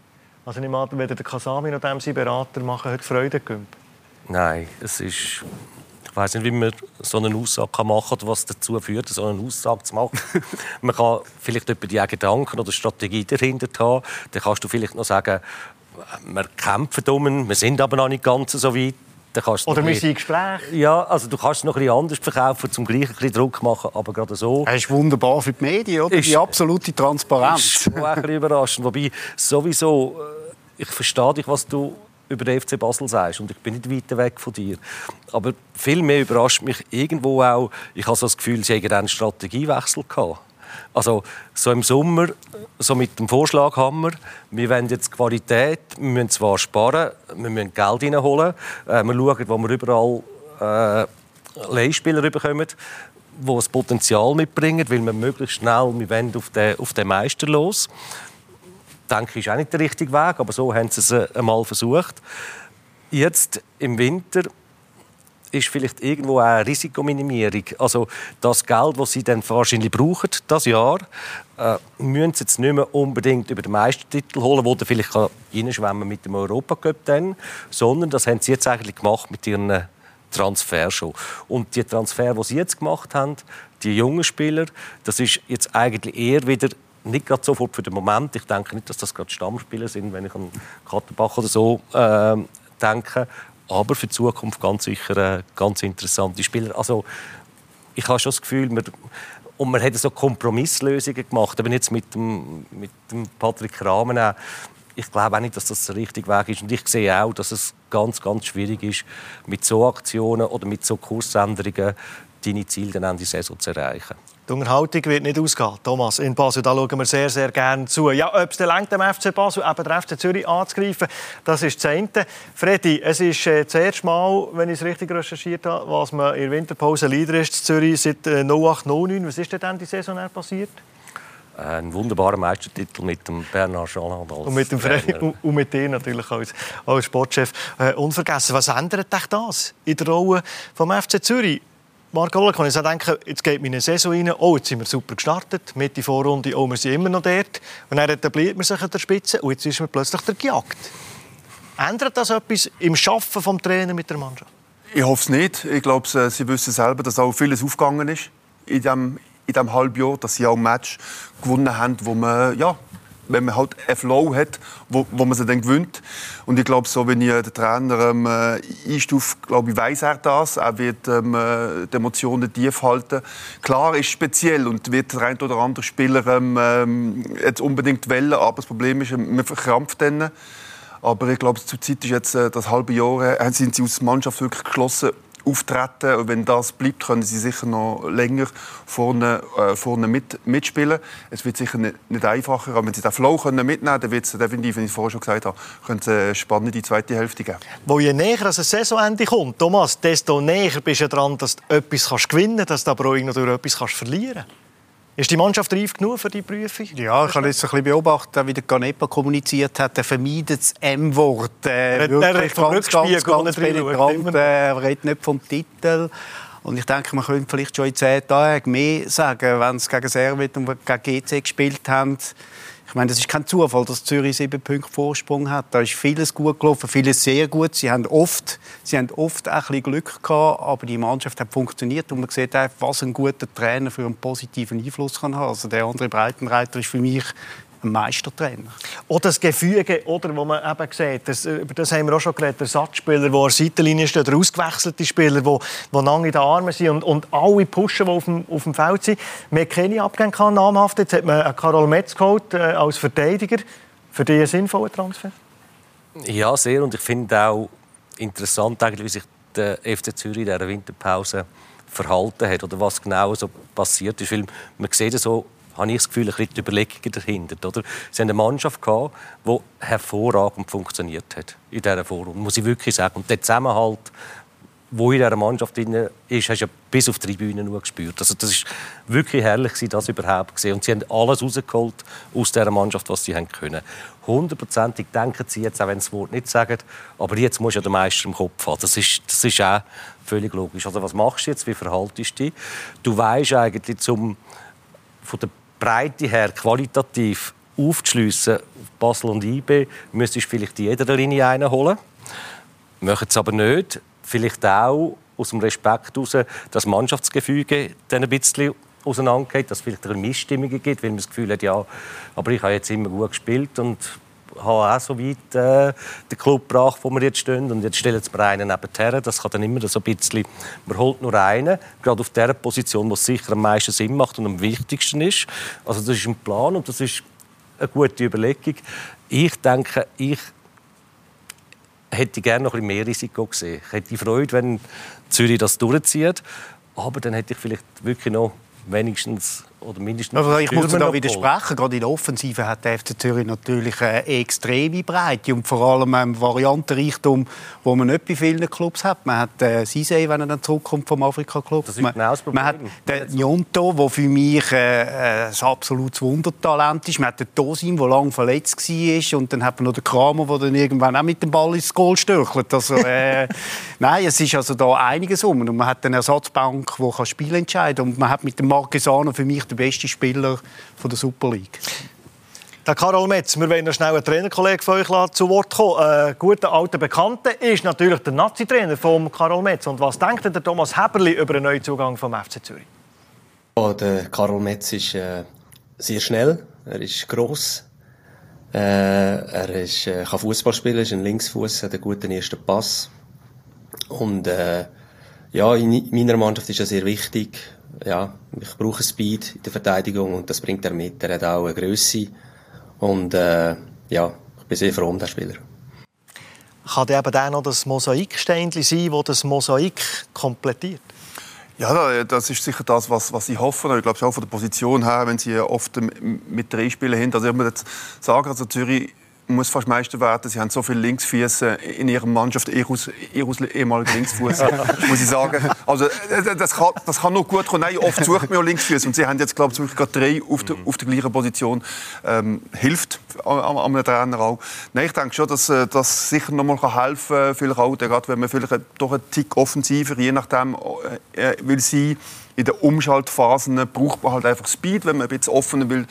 Also nicht mal, wenn der Kasami noch dem seinen Berater machen, hat Freude gegeben. Nein, es ist ich weiß nicht, wie man so eine Aussage machen kann was dazu führt, so eine Aussage zu machen. *laughs* man kann vielleicht über die Gedanken oder Strategie dahinter haben. Dann kannst du vielleicht noch sagen, wir kämpfen um ihn, wir sind aber noch nicht ganz so weit dann kannst Oder wir sind im Gespräch. Ja, also du kannst es noch ein bisschen anders verkaufen, zum gleich ein bisschen Druck machen, aber gerade so... Das ist wunderbar für die Medien, oder? Ist- die absolute Transparenz. ist schon auch ein bisschen überraschend. Wobei, sowieso, äh, ich verstehe dich, was du über den FC Basel sagst und ich bin nicht weit weg von dir. Aber viel mehr überrascht mich irgendwo auch, ich habe so das Gefühl, sie hätten einen Strategiewechsel gehabt. Also so im Sommer, so mit dem Vorschlag haben wir, wir wollen jetzt Qualität, wir müssen zwar sparen, wir müssen Geld reinholen, äh, wir schauen, wo wir überall äh, Leihspieler bekommen, die das Potenzial mitbringen, weil wir möglichst schnell wir wollen auf den, auf den Meister los. Denke ich, ist auch nicht der richtige Weg, aber so haben sie es äh, einmal versucht. Jetzt im Winter ist vielleicht irgendwo auch eine Risikominimierung. Also das Geld, das sie dann wahrscheinlich brauchen, das Jahr, äh, müssen sie jetzt nicht mehr unbedingt über den Meistertitel holen, wo der vielleicht reinschwemmen mit dem Europacup dann, sondern das haben sie jetzt eigentlich gemacht mit ihren Transfer schon. Und die Transfer, die sie jetzt gemacht haben, die jungen Spieler, das ist jetzt eigentlich eher wieder nicht gerade sofort für den Moment. Ich denke nicht, dass das gerade Stammspieler sind, wenn ich an Katterbach oder so äh, denke. Aber für die Zukunft ganz sicher äh, ganz interessante Spieler. Also ich habe schon das Gefühl, wir, und man hat so Kompromisslösungen gemacht, eben jetzt mit dem, mit dem Patrick Rahmen auch. Ich glaube auch nicht, dass das der richtige Weg ist. Und ich sehe auch, dass es ganz, ganz schwierig ist, mit so Aktionen oder mit so Kursänderungen deine Ziele dann Ende Saison zu erreichen. Die Unterhaltung wird nicht ausgehen. Thomas, in Basel, da schauen wir sehr, sehr gerne zu. Ja, ob es reicht, dem FC Basel, eben der FC Zürich anzugreifen, das ist das eine. Freddy, es ist äh, das erste Mal, wenn ich es richtig recherchiert habe, was man in der Winterpause Leader ist in Zürich seit äh, 0809. Was ist denn die Saison passiert? Ein wunderbarer Meistertitel mit dem Bernard Schalland als Und mit, dem Freddy, und- und mit dir natürlich als, als Sportchef. Äh, unvergessen, was ändert dich das in der Rolle vom FC Zürich? Marco Wolle, kann ich denken, jetzt geht meine Saison rein, oh, jetzt sind wir super gestartet, mit der Vorrunde, oh, wir sind immer noch dort. Und dann etabliert man sich an der Spitze und jetzt ist man plötzlich der gejagt. Ändert das etwas im Schaffen vom Trainer mit der Mannschaft? Ich hoffe es nicht. Ich glaube, sie sie wissen selber, dass auch vieles aufgegangen ist in diesem in dem Halbjahr, dass sie auch ein Match gewonnen haben, wo man, ja, wenn man halt einen Flow hat, wo, wo man sie dann gewinnt. Und ich glaube, so wenn ich den Trainer ähm, äh, einstufe, glaube ich, weiß er das. Er wird ähm, äh, die Emotionen tief halten. Klar ist speziell und wird der ein oder andere Spieler ähm, ähm, jetzt unbedingt wählen, aber das Problem ist, man verkrampft dann. Aber ich glaube, zurzeit ist jetzt äh, das halbe Jahr, äh, sind sie als Mannschaft wirklich geschlossen auftreten. Und wenn das bleibt, können sie sicher noch länger vorne, äh, vorne mit, mitspielen. Es wird sicher nicht, nicht einfacher, aber wenn sie den Flow können mitnehmen können, dann wird es definitiv, wie ich vorher schon gesagt habe, könnte eine spannende zweite Hälfte geben. Wo je näher ein Saisonende kommt, Thomas, desto näher bist du dran, dass du etwas gewinnen kannst, dass du aber auch etwas verlieren kannst. Ist die Mannschaft reif genug für die Prüfung? Ja, ich habe jetzt ein bisschen beobachtet, wie der Canepa kommuniziert hat. Er vermeidet das M-Wort. Er- Äh, er redet vom ganz, ganz, ganz penetrant. Äh, Er redet nicht vom Titel. Und ich denke, man könnte vielleicht schon in zehn Tagen mehr sagen, wenn sie gegen Servet und gegen GC gespielt haben. Ich meine, das ist kein Zufall, dass Zürich sieben Punkte Vorsprung hat. Da ist vieles gut gelaufen, vieles sehr gut. Sie haben oft, sie haben oft auch ein bisschen Glück gehabt, aber die Mannschaft hat funktioniert und man sieht einfach, was ein guter Trainer für einen positiven Einfluss kann haben. Also der andere Breitenreiter ist für mich Meistertrainer. Oder das Gefüge, oder, wo man eben sieht, das, über das haben wir auch schon geredet, Ersatzspieler, die an der Seitenlinie stehen, oder ausgewechselte Spieler, die, die lange in den Armen sind und, und alle pushen, die auf dem, auf dem Feld sind. Man hat keine Abgänge gehabt, namhaft. Jetzt hat man einen Karol Metz geholt, äh, als Verteidiger. Für die ein sinnvoller Transfer? Ja, sehr. Und ich finde auch interessant, eigentlich, wie sich der FC Zürich in dieser Winterpause verhalten hat oder was genau so passiert ist. Weil man sieht so, habe ich das Gefühl, ein bisschen die Überlegungen dahinter. Oder? Sie haben eine Mannschaft gehabt, die hervorragend funktioniert hat in dieser Vorrunde, muss ich wirklich sagen. Und der Zusammenhalt, wo in dieser Mannschaft drin ist, hast du ja bis auf die Tribüne nur gespürt. Also das ist wirklich herrlich, das überhaupt gesehen. Und sie haben alles rausgeholt aus dieser Mannschaft, was sie haben können. Hundertprozentig denken sie jetzt, auch wenn sie das Wort nicht sagen, aber jetzt muss ja der Meister im Kopf haben. Das ist, das ist auch völlig logisch. Also was machst du jetzt? Wie verhaltest du dich? Du weißt eigentlich, zum, von der Breite her qualitativ aufzuschliessen, Basel und IB, müsstest du vielleicht in jeder Linie einen holen. Machen es aber nicht. Vielleicht auch aus dem Respekt heraus, dass das Mannschaftsgefüge dann ein bisschen auseinandergeht, dass es vielleicht eine Missstimmung gibt, weil man das Gefühl hat, ja, aber ich habe jetzt immer gut gespielt und habe auch so weit äh, den Club gebracht, wo wir jetzt stehen. Und jetzt stellen mir einen nebenher. Das kann dann immer so ein bisschen... Man holt nur einen, gerade auf der Position, wo es sicher am meisten Sinn macht und am wichtigsten ist. Also das ist ein Plan und das ist eine gute Überlegung. Ich denke, ich hätte gerne noch ein bisschen mehr Risiko gesehen. Ich hätte Freude, wenn Zürich das durchzieht. Aber dann hätte ich vielleicht wirklich noch wenigstens oder mindestens Aber ich muss da widersprechen. Gerade in der Offensive hat der FC Zürich natürlich eine extreme Breite und vor allem einen Variantenreichtum, wo man nicht bei vielen Clubs hat. Man hat äh, Sisei, wenn er dann zurückkommt vom Afrika-Club. Das ist genau das Man hat den Njonto, der für mich äh, äh, ein absolutes Wundertalent ist. Man hat den Tosin, der lange verletzt war. Und dann hat man noch den Kramer, der dann irgendwann auch mit dem Ball ins Goal stürchelt. Also, äh, *laughs* nein, es ist also da einiges um. Und man hat eine Ersatzbank, die Spiel entscheiden kann. Und man hat mit dem Marquesano für mich der beste Spieler von der Super League. Der Karol Metz, wir wollen noch schnell einen Trainerkollegen von euch zu Wort kommen. Ein guter alter Bekannter ist natürlich der Nazi-Trainer von Karol Metz. Und was denkt der Thomas Heberli über den Neuzugang vom FC Zürich? Oh, der Karol Metz ist äh, sehr schnell, er ist gross, äh, er ist, äh, kann Fußball spielen, ist ein Linksfuß, hat einen guten ersten Pass und äh, ja, in meiner Mannschaft ist er sehr wichtig ja, ich brauche Speed in der Verteidigung und das bringt er mit. Er hat auch eine Größe und äh, ja, ich bin sehr froh um den Spieler. Kann der eben dann noch das Mosaiksteinchen sein, das das Mosaik komplettiert? Ja, das ist sicher das, was, was ich hoffe. Ich glaube, auch von der Position her, wenn sie oft mit drei Spielen hin. Also ich muss jetzt sagen, also Zürich muss fast Meister werden. Sie haben so viele Linksfüße in ihrer Mannschaft, ich aus, ich aus ehemaliger Linksfuß, *laughs* muss ich sagen. Also äh, das kann, das kann nur gut kommen. Nein, oft sucht man auch Linksfüße und sie haben jetzt glaube ich gerade drei auf der, auf der gleichen Position. Ähm, hilft am, am Trainer auch. Nein, ich denke schon, dass äh, das sicher noch mal helfen kann, vielleicht auch, gerade wenn man vielleicht doch einen Tick offensiver, je nachdem, äh, will sein. In den Umschaltphasen braucht man halt einfach Speed, wenn man ein bisschen offener will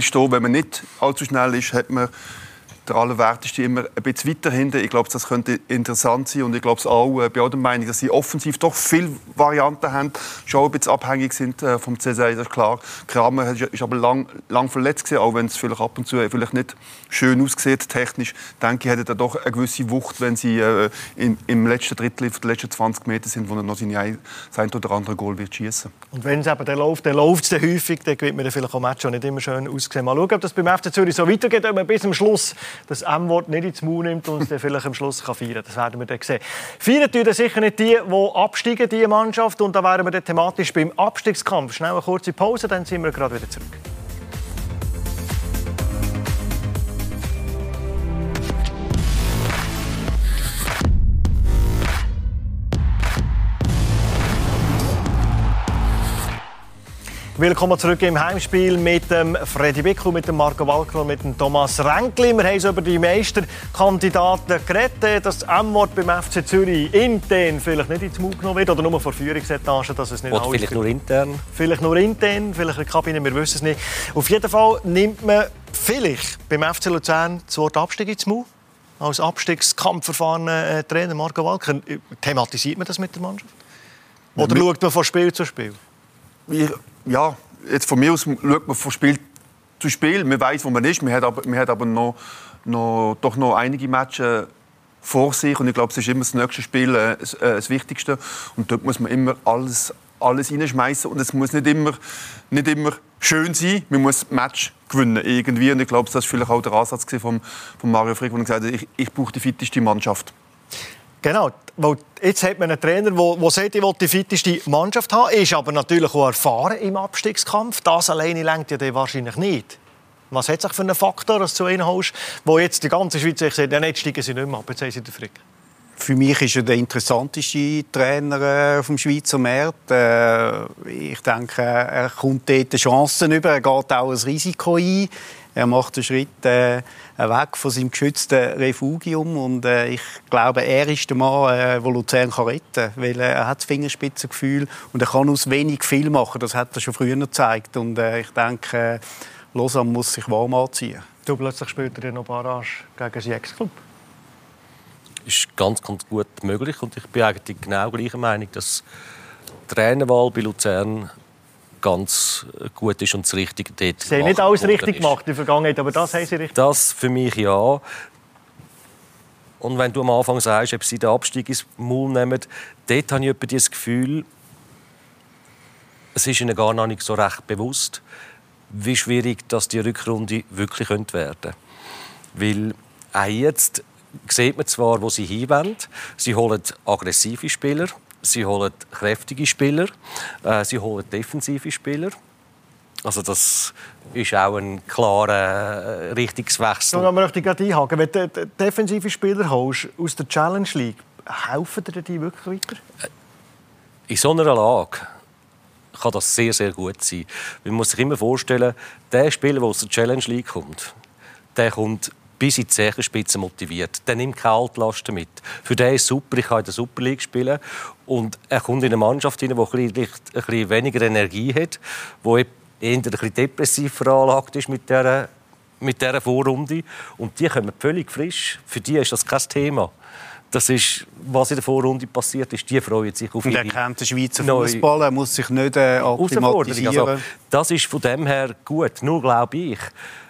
stehen. Wenn man nicht allzu schnell ist, hat man der Allerwerteste immer ein bisschen weiter hinten. Ich glaube, das könnte interessant sein und ich glaube auch, äh, bin auch der Meinung, dass sie offensiv doch viele Varianten haben, schon ein bisschen abhängig sind äh, vom das ist klar. Kramer ist aber lang, lang verletzt gewesen, auch wenn es vielleicht ab und zu vielleicht nicht schön aussieht, technisch. Denke ich, hat er doch eine gewisse Wucht, wenn sie äh, in, im letzten Drittel, der letzten 20 Meter sind, wo er noch seine sein oder andere Goal wird schießen. Und wenn es eben dann läuft, dann läuft es häufig, dann gewinnt man vielleicht auch Match nicht immer schön ausgesehen. Mal schauen, ob das beim FC Zürich so weitergeht, ob man bis zum Schluss das M-Wort nicht ins Maul nimmt und dann vielleicht am Schluss kann feiern kann. Das werden wir dann sehen. Feiern tun sicher nicht die, die absteigen, diese Mannschaft. Und da wären wir dann thematisch beim Abstiegskampf. Schnell eine kurze Pause, dann sind wir gerade wieder zurück. Willkommen zurück im Heimspiel mit dem Freddy Bickel, mit dem Marco Walker und mit dem Thomas Renkli. Wir haben über die Meisterkandidaten geredet, dass das M-Wort beim FC Zürich intern vielleicht nicht ins Maul genommen wird oder nur vor Führungsetage, dass es nicht Oder vielleicht nur intern. Vielleicht nur intern, vielleicht in der Kabine, wir wissen es nicht. Auf jeden Fall nimmt man vielleicht beim FC Luzern das Wort Abstieg ins Maul. Als Abstiegskampfverfahren äh, Trainer Marco Walker. Thematisiert man das mit der Mannschaft? Oder ja, schaut man von Spiel zu Spiel? Wir ja, jetzt von mir aus schaut man von Spiel zu Spiel. Man weiß, wo man ist. Man hat aber, man hat aber noch, noch, doch noch einige Matches vor sich. Und ich glaube, es ist immer das nächste Spiel äh, das, äh, das Wichtigste. Und dort muss man immer alles, alles reinschmeißen. Und es muss nicht immer, nicht immer schön sein. Man muss Match gewinnen irgendwie. Und ich glaube, das war vielleicht auch der Ansatz von, von Mario Frick, wo er gesagt hat, ich, ich brauche die fitteste Mannschaft. Genau, weil jetzt hat man einen Trainer, der sagt, ich will die fitteste Mannschaft haben, ist aber natürlich auch erfahren im Abstiegskampf. Das alleine lenkt ja wahrscheinlich nicht. Was hat sich für einen Faktor, dass du einen holst, wo jetzt die ganze Schweiz sagt, ja, jetzt steigen sie nicht mehr ab, jetzt haben sie den Frick? Für mich ist er der interessanteste Trainer vom Schweizer Markt. Äh, ich denke, er kommt dort Chancen über, er geht auch ein Risiko ein. Er macht einen Schritt äh, weg von seinem geschützten Refugium und äh, ich glaube, er ist der Mann, äh, der Luzern kann retten kann, weil äh, er hat das Fingerspitzengefühl und er kann aus wenig viel machen. Das hat er schon früher gezeigt und äh, ich denke, äh, Lausanne muss sich warm anziehen. Du plötzlich spielt er noch Barrage gegen seinen Ex-Club. Ist ganz, ganz gut möglich und ich bin eigentlich genau gleicher Meinung, dass die Trainerwahl bei Luzern ganz gut ist und das Richtige dort Sie haben nicht alles richtig gemacht in der Vergangenheit, aber das haben Sie richtig Das für mich ja. Und wenn du am Anfang sagst, ob sie den Abstieg ins Maul nehmen, dort habe ich etwa das Gefühl, es ist ihnen gar noch nicht so recht bewusst, wie schwierig dass die Rückrunde wirklich werden könnte. Weil auch jetzt sieht man zwar, wo sie hinwollen. Sie holen aggressive Spieler, sie holen kräftige Spieler, äh, sie holen defensive Spieler. Also das ist auch ein klarer äh, Richtungswechsel. Und möchte ich gerade einhaken. Wenn du defensive Spieler holst aus der Challenge League, helfen dir die wirklich weiter? In so einer Lage kann das sehr, sehr gut sein. Man muss sich immer vorstellen, der Spieler, der aus der Challenge League kommt, der kommt bis in die Zehenspitze motiviert. Der nimmt keine Altlasten mit. Für den ist es super, ich kann in der Super League spielen. Und er kommt in eine Mannschaft hinein, die ein ein bisschen weniger Energie hat, die eher ein bisschen depressiv veranlagt ist mit dieser, mit dieser Vorrunde. Und die kommen völlig frisch. Für die ist das kein Thema. Das ist, was in der Vorrunde passiert ist. Die freuen sich auf Und er kennt den Schweizer Fußball, er muss sich nicht äh, akklimatisieren. Also, das ist von dem her gut. Nur glaube ich,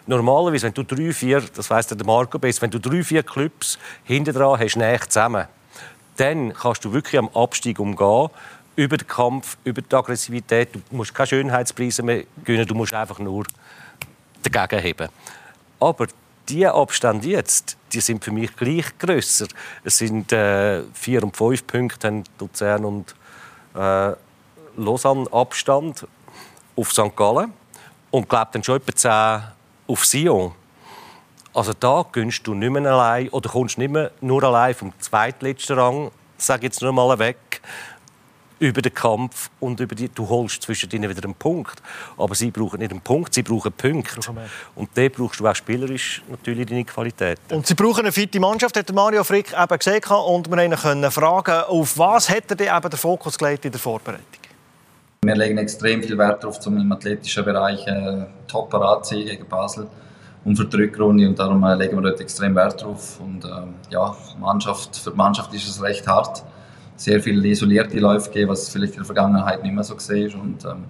normalerweise, wenn du drei, vier, das weiss der Marco besser, wenn du drei, vier Clubs hinter dran hast, näher zusammen, dann kannst du wirklich am Abstieg umgehen über den Kampf, über die Aggressivität. Du musst keine Schönheitspreise mehr gewinnen, du musst einfach nur dagegen heben. Aber die Abstände jetzt, die sind für mich gleich grösser. Es sind äh, vier und fünf Punkte Luzern und äh, Lausanne Abstand auf St. Gallen und glaube dann schon etwa zehn auf Sion. Also da gönnst du nicht mehr allein oder kommst nicht mehr nur allein vom zweitletzten Rang, sage jetzt nur mal weg, über den Kampf und über die, du holst zwischen ihnen wieder einen Punkt. Aber sie brauchen nicht einen Punkt, sie brauchen Punkte. Und da brauchst du auch spielerisch natürlich deine Qualität. Und sie brauchen eine fitte Mannschaft, hat Mario Frick eben gesehen. Und wir können fragen, auf was hat er eben den Fokus gelegt in der Vorbereitung? Wir legen extrem viel Wert darauf, um im athletischen Bereich äh, top parat zu sein gegen Basel und für die Rückrunde. Und darum äh, legen wir dort extrem Wert drauf. Und äh, ja, Mannschaft, für die Mannschaft ist es recht hart sehr viele isolierte Läufe gegeben, was vielleicht in der Vergangenheit nicht mehr so gesehen ist. Und, ähm,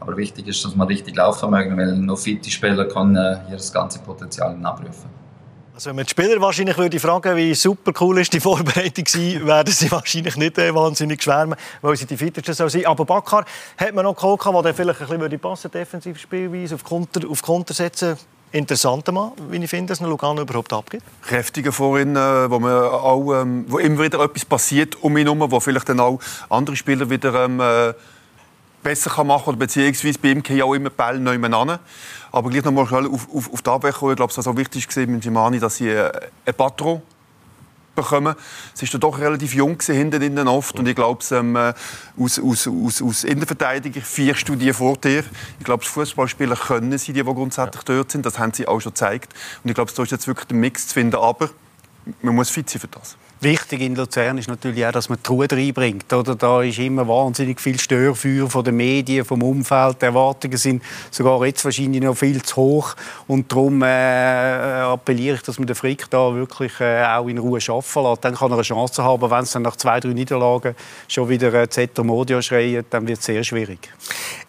aber wichtig ist, dass man richtig laufen mögen, weil nur fitte Spieler können äh, ihr das ganze Potenzial abrufen. Also wenn man die Spieler wahrscheinlich würde fragen, wie super cool ist die *laughs* Vorbereitung war, werden sie wahrscheinlich nicht äh, wahnsinnig schwärmen, weil sie die fittesten so sind. Aber Bakar hat man noch geholt, der vielleicht ein bisschen würde passen, defensiv Spielweise, auf Konter, auf Konter setzen interessanter Mann, wie ich finde, dass ein Lugano überhaupt abgeht. Kräftiger vorhin, äh, wo, man auch, ähm, wo immer wieder etwas passiert um ihn herum, wo vielleicht dann auch andere Spieler wieder ähm, äh, besser kann machen oder beziehungsweise bei ihm gehen auch immer Bälle neu an. Aber gleich noch mal auf, auf, auf die Abwehr kommen. Ich glaube, es war auch wichtig mit Gimani, dass sie äh, ein Patro bekommen. Es war doch relativ jung hinten innen oft und ich glaube, ähm, äh, aus, aus, aus, aus Innenverteidiger vierst du die vor dir. Ich glaube, Fußballspieler können sie, die, die grundsätzlich ja. dort sind. Das haben sie auch schon gezeigt. Und ich glaube, da ist jetzt wirklich der Mix zu finden. Aber man muss fit sein für das. Wichtig in Luzern ist natürlich auch, dass man die Ruhe reinbringt. Oder? Da ist immer wahnsinnig viel Störfeuer von den Medien, vom Umfeld. Die Erwartungen sind sogar jetzt wahrscheinlich noch viel zu hoch. Und darum äh, appelliere ich, dass man den Frick da wirklich äh, auch in Ruhe arbeiten lässt. Dann kann er eine Chance haben. Wenn es dann nach zwei, drei Niederlagen schon wieder äh, Zetter Modio schreit, dann wird es sehr schwierig.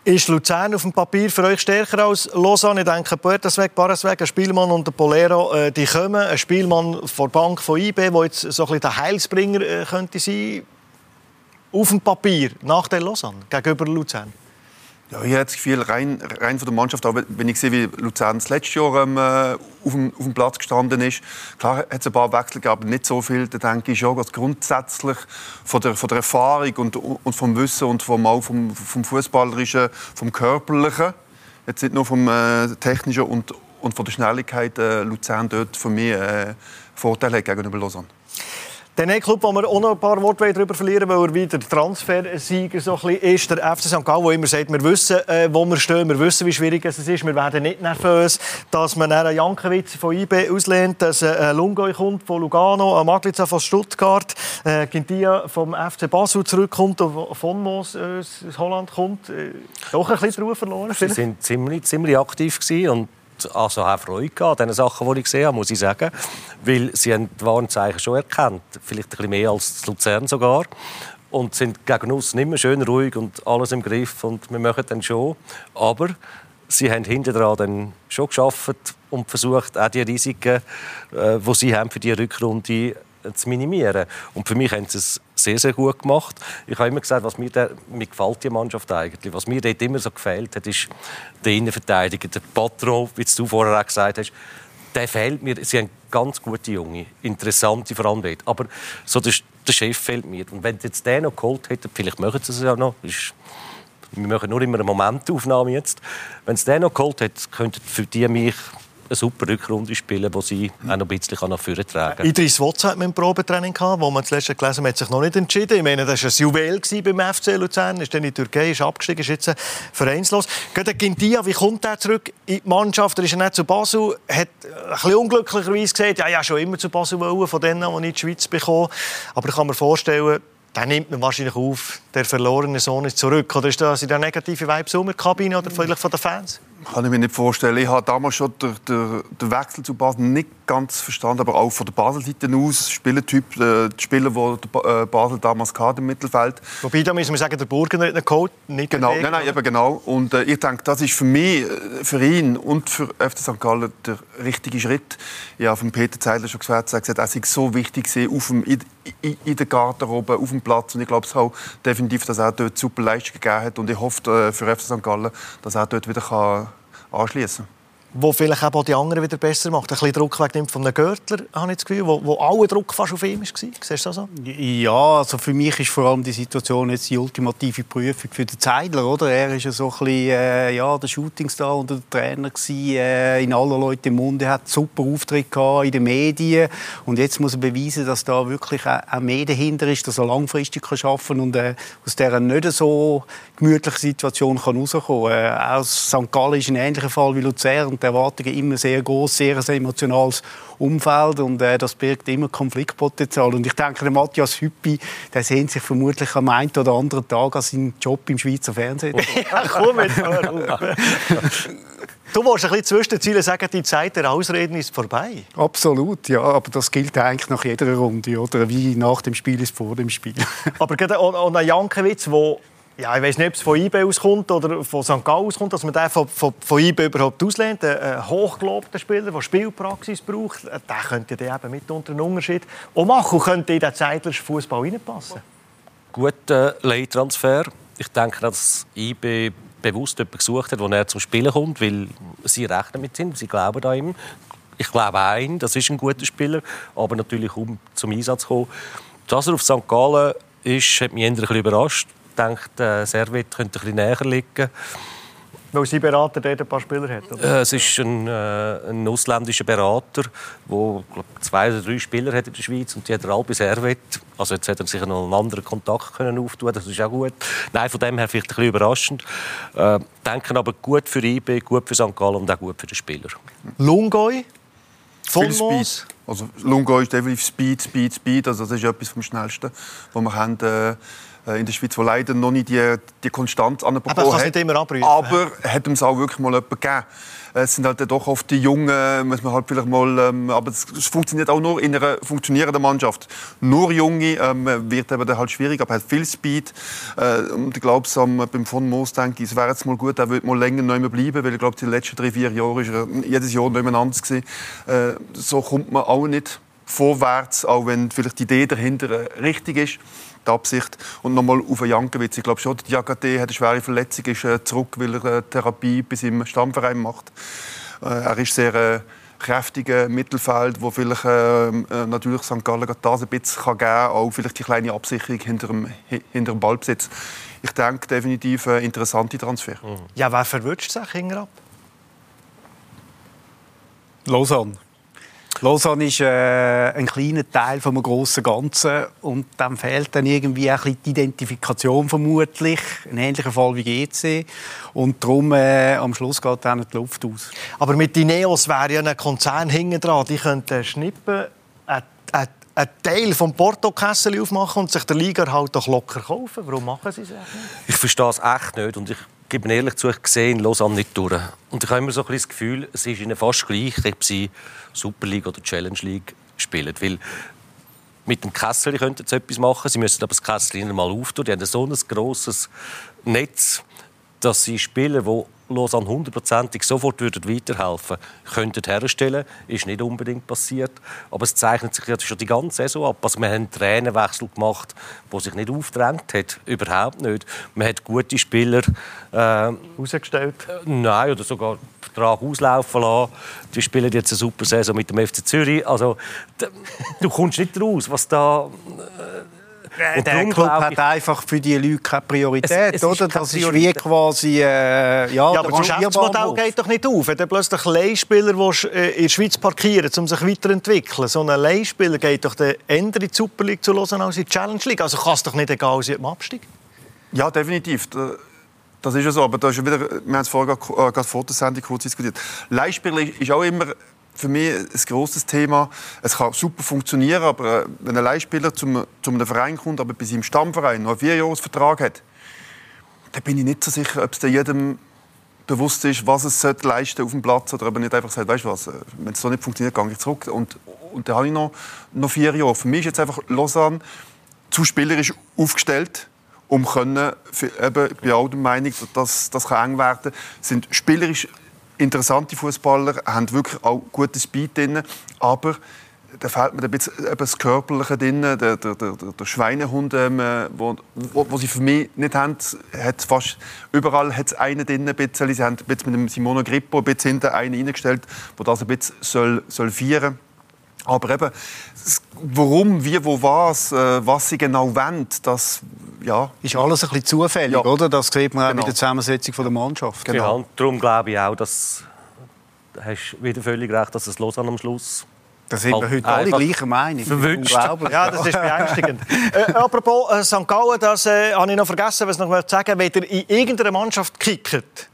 Ist Luzern auf dem Papier für euch stärker als Lausanne? Ich denke, Puertasweg, Barasweg, ein Spielmann und der Polero, äh, die kommen. Ein Spielmann von der Bank von IB, der jetzt so ein bisschen der Heilsbringer äh, könnte sein auf dem Papier nach der Lausanne gegenüber Luzern? Ja, ich habe das Gefühl, rein, rein von der Mannschaft, auch wenn ich sehe, wie Luzern das letzte Jahr ähm, äh, auf, dem, auf dem Platz gestanden ist, klar hat es ein paar Wechsel gegeben, aber nicht so viel. Da denke ich schon, dass grundsätzlich von der, von der Erfahrung und, und vom Wissen und vom, auch vom, vom Fußballerischen, vom Körperlichen, jetzt nicht nur vom äh, Technischen und, und von der Schnelligkeit, äh, Luzern dort für mich äh, Vorteile gegenüber Lausanne. Der nächste Club, wo wir auch noch ein paar Worte darüber verlieren, weil er wieder Transfersieger so ist, der FC St. Gallen, der immer sagt, wir wissen, äh, wo wir stehen, wir wissen, wie schwierig es ist, wir werden nicht nervös, dass man einen Jankiewicz von IB auslehnt, dass ein Lungoy kommt von Lugano, ein Maglica von Stuttgart, äh, Gintia vom FC Basel zurückkommt, von Moos äh, aus Holland kommt. Äh, doch ein bisschen Ruhe verloren. Sie sind ziemlich, ziemlich aktiv und also auch Freude an den Sachen, die ich gesehen habe, muss ich sagen. Weil sie haben die Warnzeichen schon erkannt. Vielleicht ein bisschen mehr als Luzern sogar. und sind gegen uns nicht mehr schön ruhig und alles im Griff und wir machen dann schon. Aber sie haben hinten dran dann schon geschafft und versucht, auch die Risiken, äh, die sie haben für die Rückrunde äh, zu minimieren. Und für mich haben sie es sehr, sehr gut gemacht. Ich habe immer gesagt, was mir, da, mir gefällt die Mannschaft eigentlich. Was mir dort immer so gefällt hat, ist der Innenverteidiger, der Patro, wie du vorher auch gesagt hast. Der fehlt mir. Sie haben ganz gute Junge, interessante dort. Aber so der, der Chef fehlt mir. Und wenn jetzt den noch geholt hätten, vielleicht machen sie es ja noch, ist wir machen nur immer eine Momentaufnahme jetzt. Wenn es den noch geholt hat, könnten für die mich eine super Rückrunde spielen, wo sie auch noch ein bisschen nach vorne tragen kann. Idris Wotz hat mit dem Probetraining gehabt, wo man das letzte gelesen hat, sich noch nicht entschieden. Ich meine, das war ein Juwel beim FC Luzern, ist dann in die Türkei, ist abgestiegen, ist jetzt vereinslos. Gerade Gintia, wie kommt er zurück in die Mannschaft? Er ist ja nicht zu Basel, hat ein bisschen unglücklicherweise gesagt, ja, ja, schon immer zu Basel wollen, von denen, die ich in die Schweiz bekomme. Aber ich kann mir vorstellen, dann nimmt man wahrscheinlich auf, der verlorene Sohn ist zurück. Oder ist das in der negative Vibes in der Kabine oder vielleicht von den Fans? Kann ich mir nicht vorstellen. Ich habe damals schon den, den, den Wechsel zu Basel nicht ganz verstanden, aber auch von der Basel-Seite aus, Spielertyp, äh, die Spieler, die äh, Basel damals hatte im Mittelfeld. Wobei, da müssen wir sagen, der Burger hat einen Code, nicht Genau, nein, nein, eben genau. Und äh, ich denke, das ist für mich, äh, für ihn und für FC St. Gallen der richtige Schritt. Ich habe von Peter Zeidler schon gesagt, er gesagt, es so wichtig auf dem, in, in, in der Garderobe, auf dem Platz. Und ich glaube es auch definitiv, dass er dort super Leistung gegeben hat. Und ich hoffe äh, für FC St. Gallen, dass er dort wieder kann anschließen wo vielleicht auch die anderen wieder besser macht. Ein bisschen Druck wegnimmt von einem Görtler, habe ich das Gefühl, wo, wo aller Druck fast auf ihm war. Siehst du das so? Ja, also für mich ist vor allem die Situation jetzt die ultimative Prüfung für den Zeidler. Oder? Er war ja so ein bisschen äh, ja, der Shootingstar und der Trainer gewesen, äh, in aller Leute im Munde, hat super Auftritt gehabt in den Medien und jetzt muss er beweisen, dass da wirklich auch mehr dahinter ist, dass er langfristig kann arbeiten kann und äh, aus dieser nicht so gemütlichen Situation kann rauskommen kann. Äh, auch St. Gallen ist ein ähnlicher Fall wie Luzern die Erwartungen immer sehr groß, sehr ein emotionales Umfeld und äh, das birgt immer Konfliktpotenzial. Und ich denke, der Matthias Hüppi, der sehnt sich vermutlich am einen oder anderen Tag an seinen Job im Schweizer Fernsehen. *laughs* ja, komm jetzt *laughs* Du wolltest ein bisschen zwischen den Zielen sagen, die Zeit der Ausreden ist vorbei. Absolut, ja. Aber das gilt eigentlich nach jeder Runde. Oder wie nach dem Spiel ist vor dem Spiel. aber gerade an Jankiewicz, der ja, ich weiß nicht, ob es von IB auskommt oder von St. Gallen auskommt, dass man den von, von, von IB überhaupt auslehnt. Ein hochgelobter Spieler, der Spielpraxis braucht, der könnte dann eben mitunter einen Unterschied machen und könnte in den zeitlichen Fußball reinpassen. Guter Leihtransfer. Ich denke, dass IB bewusst jemanden gesucht hat, wo er zum Spielen kommt, weil sie rechnen mit ihm, sie glauben an ihm. Ich glaube auch ihn, das ist ein guter Spieler, aber natürlich um zum Einsatz zu kommen. Dass er auf St. Gallen ist, hat mich ein bisschen überrascht gedacht, äh, Servet könnte ein bisschen näher liegen. Weil sein Berater dort ein paar Spieler hat? Oder? Äh, es ist ein, äh, ein ausländischer Berater, der zwei oder drei Spieler hat in der Schweiz und die hat er alle bei Servet. Also jetzt hat er sich noch einen anderen Kontakt können auftun das ist auch gut. Nein, von dem her vielleicht ein bisschen überraschend. Äh, denken aber gut für IB, gut für St. Gallen und auch gut für den Spieler. Lungoy? Viel Speed. Also Lungoy ist definitiv Speed, Speed, Speed. Also das ist etwas vom Schnellsten, was wir haben. Äh, in der Schweiz, der leider noch nicht die, die Konstanz anbekommen hat. Immer aber hat ihm auch wirklich mal jemanden gegeben. Es sind halt doch oft die Jungen, muss man halt vielleicht mal, ähm, aber es funktioniert auch nur in einer funktionierenden Mannschaft. Nur Junge ähm, wird eben halt schwierig, aber er hat viel Speed. Äh, und ich glaube, ähm, beim von Moos denke ich, es wäre jetzt mal gut, er würde mal länger nicht mehr bleiben, weil ich glaube, die letzten drei, vier Jahre ist er jedes Jahr nicht mehr anders gewesen. Äh, so kommt man auch nicht vorwärts, auch wenn vielleicht die Idee dahinter äh, richtig ist die Absicht. Und nochmal auf Jankiewicz. Ich glaube schon, die Jagate hat eine schwere Verletzung, ist äh, zurück, weil er äh, Therapie bis im Stammverein macht. Äh, er ist sehr kräftiger Mittelfeld, wo vielleicht äh, natürlich St. Gallen das ein bisschen kann geben kann, auch vielleicht die kleine Absicherung hinter dem, hinter dem Ballbesitz. Ich denke definitiv ein interessanter Transfer. Mhm. Ja, wer verwünscht sich hinterab? Lausanne. Lausanne ist äh, ein kleiner Teil vom grossen Ganzen und dann fehlt dann irgendwie ein die Identifikation vermutlich, ein ähnlicher Fall wie GC und darum äh, am Schluss geht dann die Luft aus. Aber mit Ineos wäre ja ein Konzern hinten dran, die könnten schnippen, einen Teil vom Porto-Kessel aufmachen und sich der Liga halt doch locker kaufen. Warum machen sie es nicht? Ich verstehe es echt nicht und ich gebe ehrlich zu, ich sehe in Lausanne nicht durch. Und ich habe immer so ein das Gefühl, es ist ihnen fast gleich, ob sie Super League oder Challenge League spielen. Weil mit dem Kessel könnten sie etwas machen. Sie müssen aber das Kessel mal auftun. Die haben so ein grosses Netz, dass sie Spieler, die Lausanne hundertprozentig sofort weiterhelfen könnten herstellen. Ist nicht unbedingt passiert. Aber es zeichnet sich schon die ganze Saison ab. Also wir haben einen Trainerwechsel gemacht, der sich nicht aufgedrängt hat. Überhaupt nicht. Man hat gute Spieler äh, ausgestellt. Äh, nein, oder sogar Vertrag auslaufen lassen. Die spielen jetzt eine super Saison mit dem FC Zürich. Also, du kommst nicht raus, was da... Äh, und der Club hat einfach für die Leute keine Priorität, es, es oder? Das ist wie quasi äh, ja, ja, aber das Geschäftsmodell geht doch nicht auf. Wenn plötzlich Leihspieler äh, in der Schweiz parkieren, um sich weiterzuentwickeln, so ein Leihspieler geht doch der in die Super League zu hören als in die Challenge League. Also kann es doch nicht egal sein im Abstieg. Ja, definitiv. Das ist ja so, aber da ist wieder, wir haben es vorher gerade vor der Sendung kurz diskutiert. Leihspieler ist auch immer für mich ein grosses Thema. Es kann super funktionieren, aber äh, wenn ein Leihspieler zum, zu einem Verein kommt, aber bei seinem Stammverein noch einen Vierjahresvertrag hat, dann bin ich nicht so sicher, ob es jedem bewusst ist, was es leisten auf dem Platz oder ob er nicht einfach sagt, weißt du was, wenn es so nicht funktioniert, gehe ich zurück und, und dann habe ich noch, noch vier Jahre. Für mich ist jetzt einfach Lausanne zu spielerisch aufgestellt, um können, eben, ich bin auch der Meinung, dass das kann eng werden, sind spielerisch interessante Fußballer, haben wirklich auch gutes Speed drin, aber da fehlt mir ein bisschen das Körperliche drin, der, der, der, der Schweinehund, ähm, wo, wo, wo, sie für mich nicht haben, hat fast überall hat es einen drin, ein bisschen. Sie haben mit dem Simone Grippo ein bisschen hinten einen eingestellt, der das ein bisschen soll, soll feiern aber eben, warum, wie, wo, was, äh, was sie genau wollen, das ja. ist alles ein bisschen zufällig, ja. oder? Das sieht man auch genau. mit der Zusammensetzung der Mannschaft. Genau. Ja, darum glaube ich auch, dass du hast wieder völlig recht, dass es los am Schluss da sind wir heute alle gleicher Meinung. Verwünscht. Ja, das ist beängstigend. *laughs* äh, apropos äh, St. Gallen, das äh, habe ich noch vergessen, was ich noch sagen wenn ihr in irgendeiner Mannschaft kickt,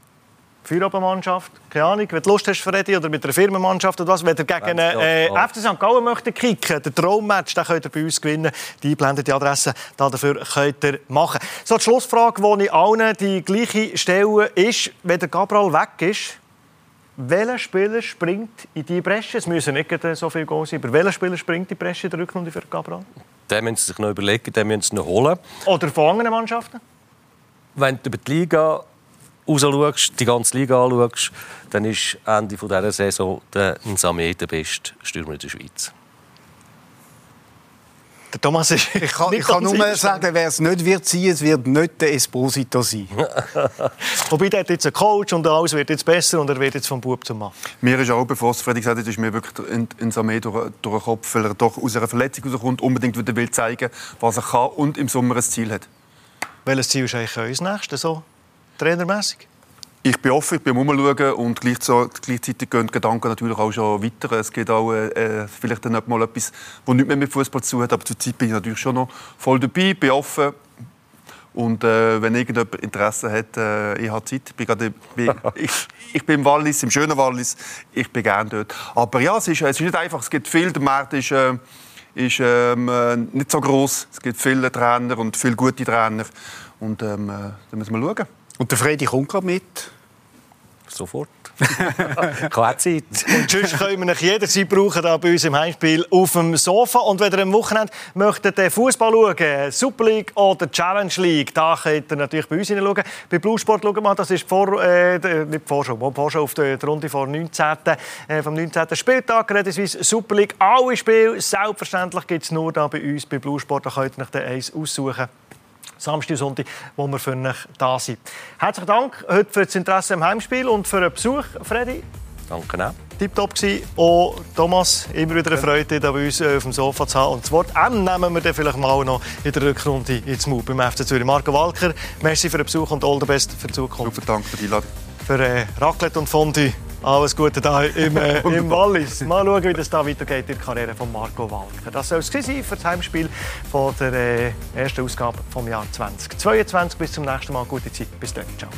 Feierabendmannschaft, keine Ahnung, wenn du Lust hast, Freddy, oder mit einer Firmenmannschaft oder was, wenn ihr gegen äh, FC St. Gallen möchtet kicken, den Traummatch, den könnt ihr bei uns gewinnen. Die einblendete Adresse dafür könnt ihr machen. So, die Schlussfrage, die ich allen die gleiche stelle, ist, wenn der Gabriel weg ist, welcher Spieler springt in die Bresche? Es müssen nicht so viel gehen sein, aber welcher Spieler springt in die Bresche in der Rückrunde für Gabriel? Den müssen Sie sich noch überlegen, den müssen Sie noch holen. Oder von anderen Mannschaften? Wenn du über die Liga rausschaust, die ganze Liga anschaust, dann ist Ende dieser Saison der Nsame der beste Stürmer in der Schweiz. Der Thomas ist *laughs* ich kann, ich kann nur sagen, wer es nicht wird sein, es wird nicht der Esposito sein. *laughs* Wobei der hat jetzt einen Coach und alles wird jetzt besser und er wird jetzt vom Bub zum Mann. Mir ist auch, bevor es Freddy gesagt hat, ist mir wirklich in, in Samé durch, durch den Kopf, weil er doch aus einer Verletzung rauskommt, unbedingt wieder will zeigen, was er kann und im Sommer ein Ziel hat. Welches Ziel ist eigentlich unser nächstes, so trainermäßig? Ich bin offen, ich bin umschauen und gleichzeitig gehen die Gedanken natürlich auch schon weiter. Es geht auch äh, äh vielleicht dann mal etwas, das nicht mehr mit Fußball zu tun hat, aber zurzeit bin ich natürlich schon noch voll dabei, bin offen. Und äh, wenn irgendjemand Interesse hat, äh, ich habe Zeit. Ich bin, grade, bin, *laughs* ich, ich, bin im Wallis, im schönen Wallis. Ich bin gerne dort. Aber ja, es ist, es ist nicht einfach. Es gibt viel. Der Markt ist, äh, ist ähm, äh, nicht so groß. Es gibt viele Trainer und viele gute Trainer. Und ähm, da müssen wir schauen. Und der Freddy kommt gerade mit? Sofort. *laughs* Keine Zeit. Und sonst können wir jederzeit brauchen da bei uns im Heimspiel auf dem Sofa. Und wenn ihr am Wochenende möchtet Fußball schauen, Super League oder Challenge League, da könnt ihr natürlich bei uns hineinschauen. Bei Blue Sport schauen wir, das ist die Vor, äh, nicht die Vorschau, die Vorschau auf die, Runde vor 19, äh, vom 19. Spieltag, Redeswiss Super League. Alle Spiele, selbstverständlich gibt es nur da bei uns bei Blue Sport. Da könnt ihr euch eins aussuchen. Samstag und Sonntag, wo wir für euch da sind. Herzlichen Dank heute für das Interesse am Heimspiel und für den Besuch, Freddy. Danke auch. Tipptopp war. Auch Thomas, immer wieder eine Freude, hier bei uns äh, auf dem Sofa zu haben. Und das Wort M nehmen wir dann vielleicht mal noch in der Rückrunde ins Mut beim FC Zürich. Marco Walker, merci für den Besuch und all the best für die Zukunft. Super, danke für die Einladung. Für äh, Raclette und Fondue alles Gute da im, äh, *laughs* im Wallis. Mal schauen, wie das da weitergeht in der Karriere von Marco Walker. Das soll es sein für das Heimspiel von der äh, ersten Ausgabe vom Jahr 2022. Bis zum nächsten Mal. Gute Zeit. Bis dann. Ciao.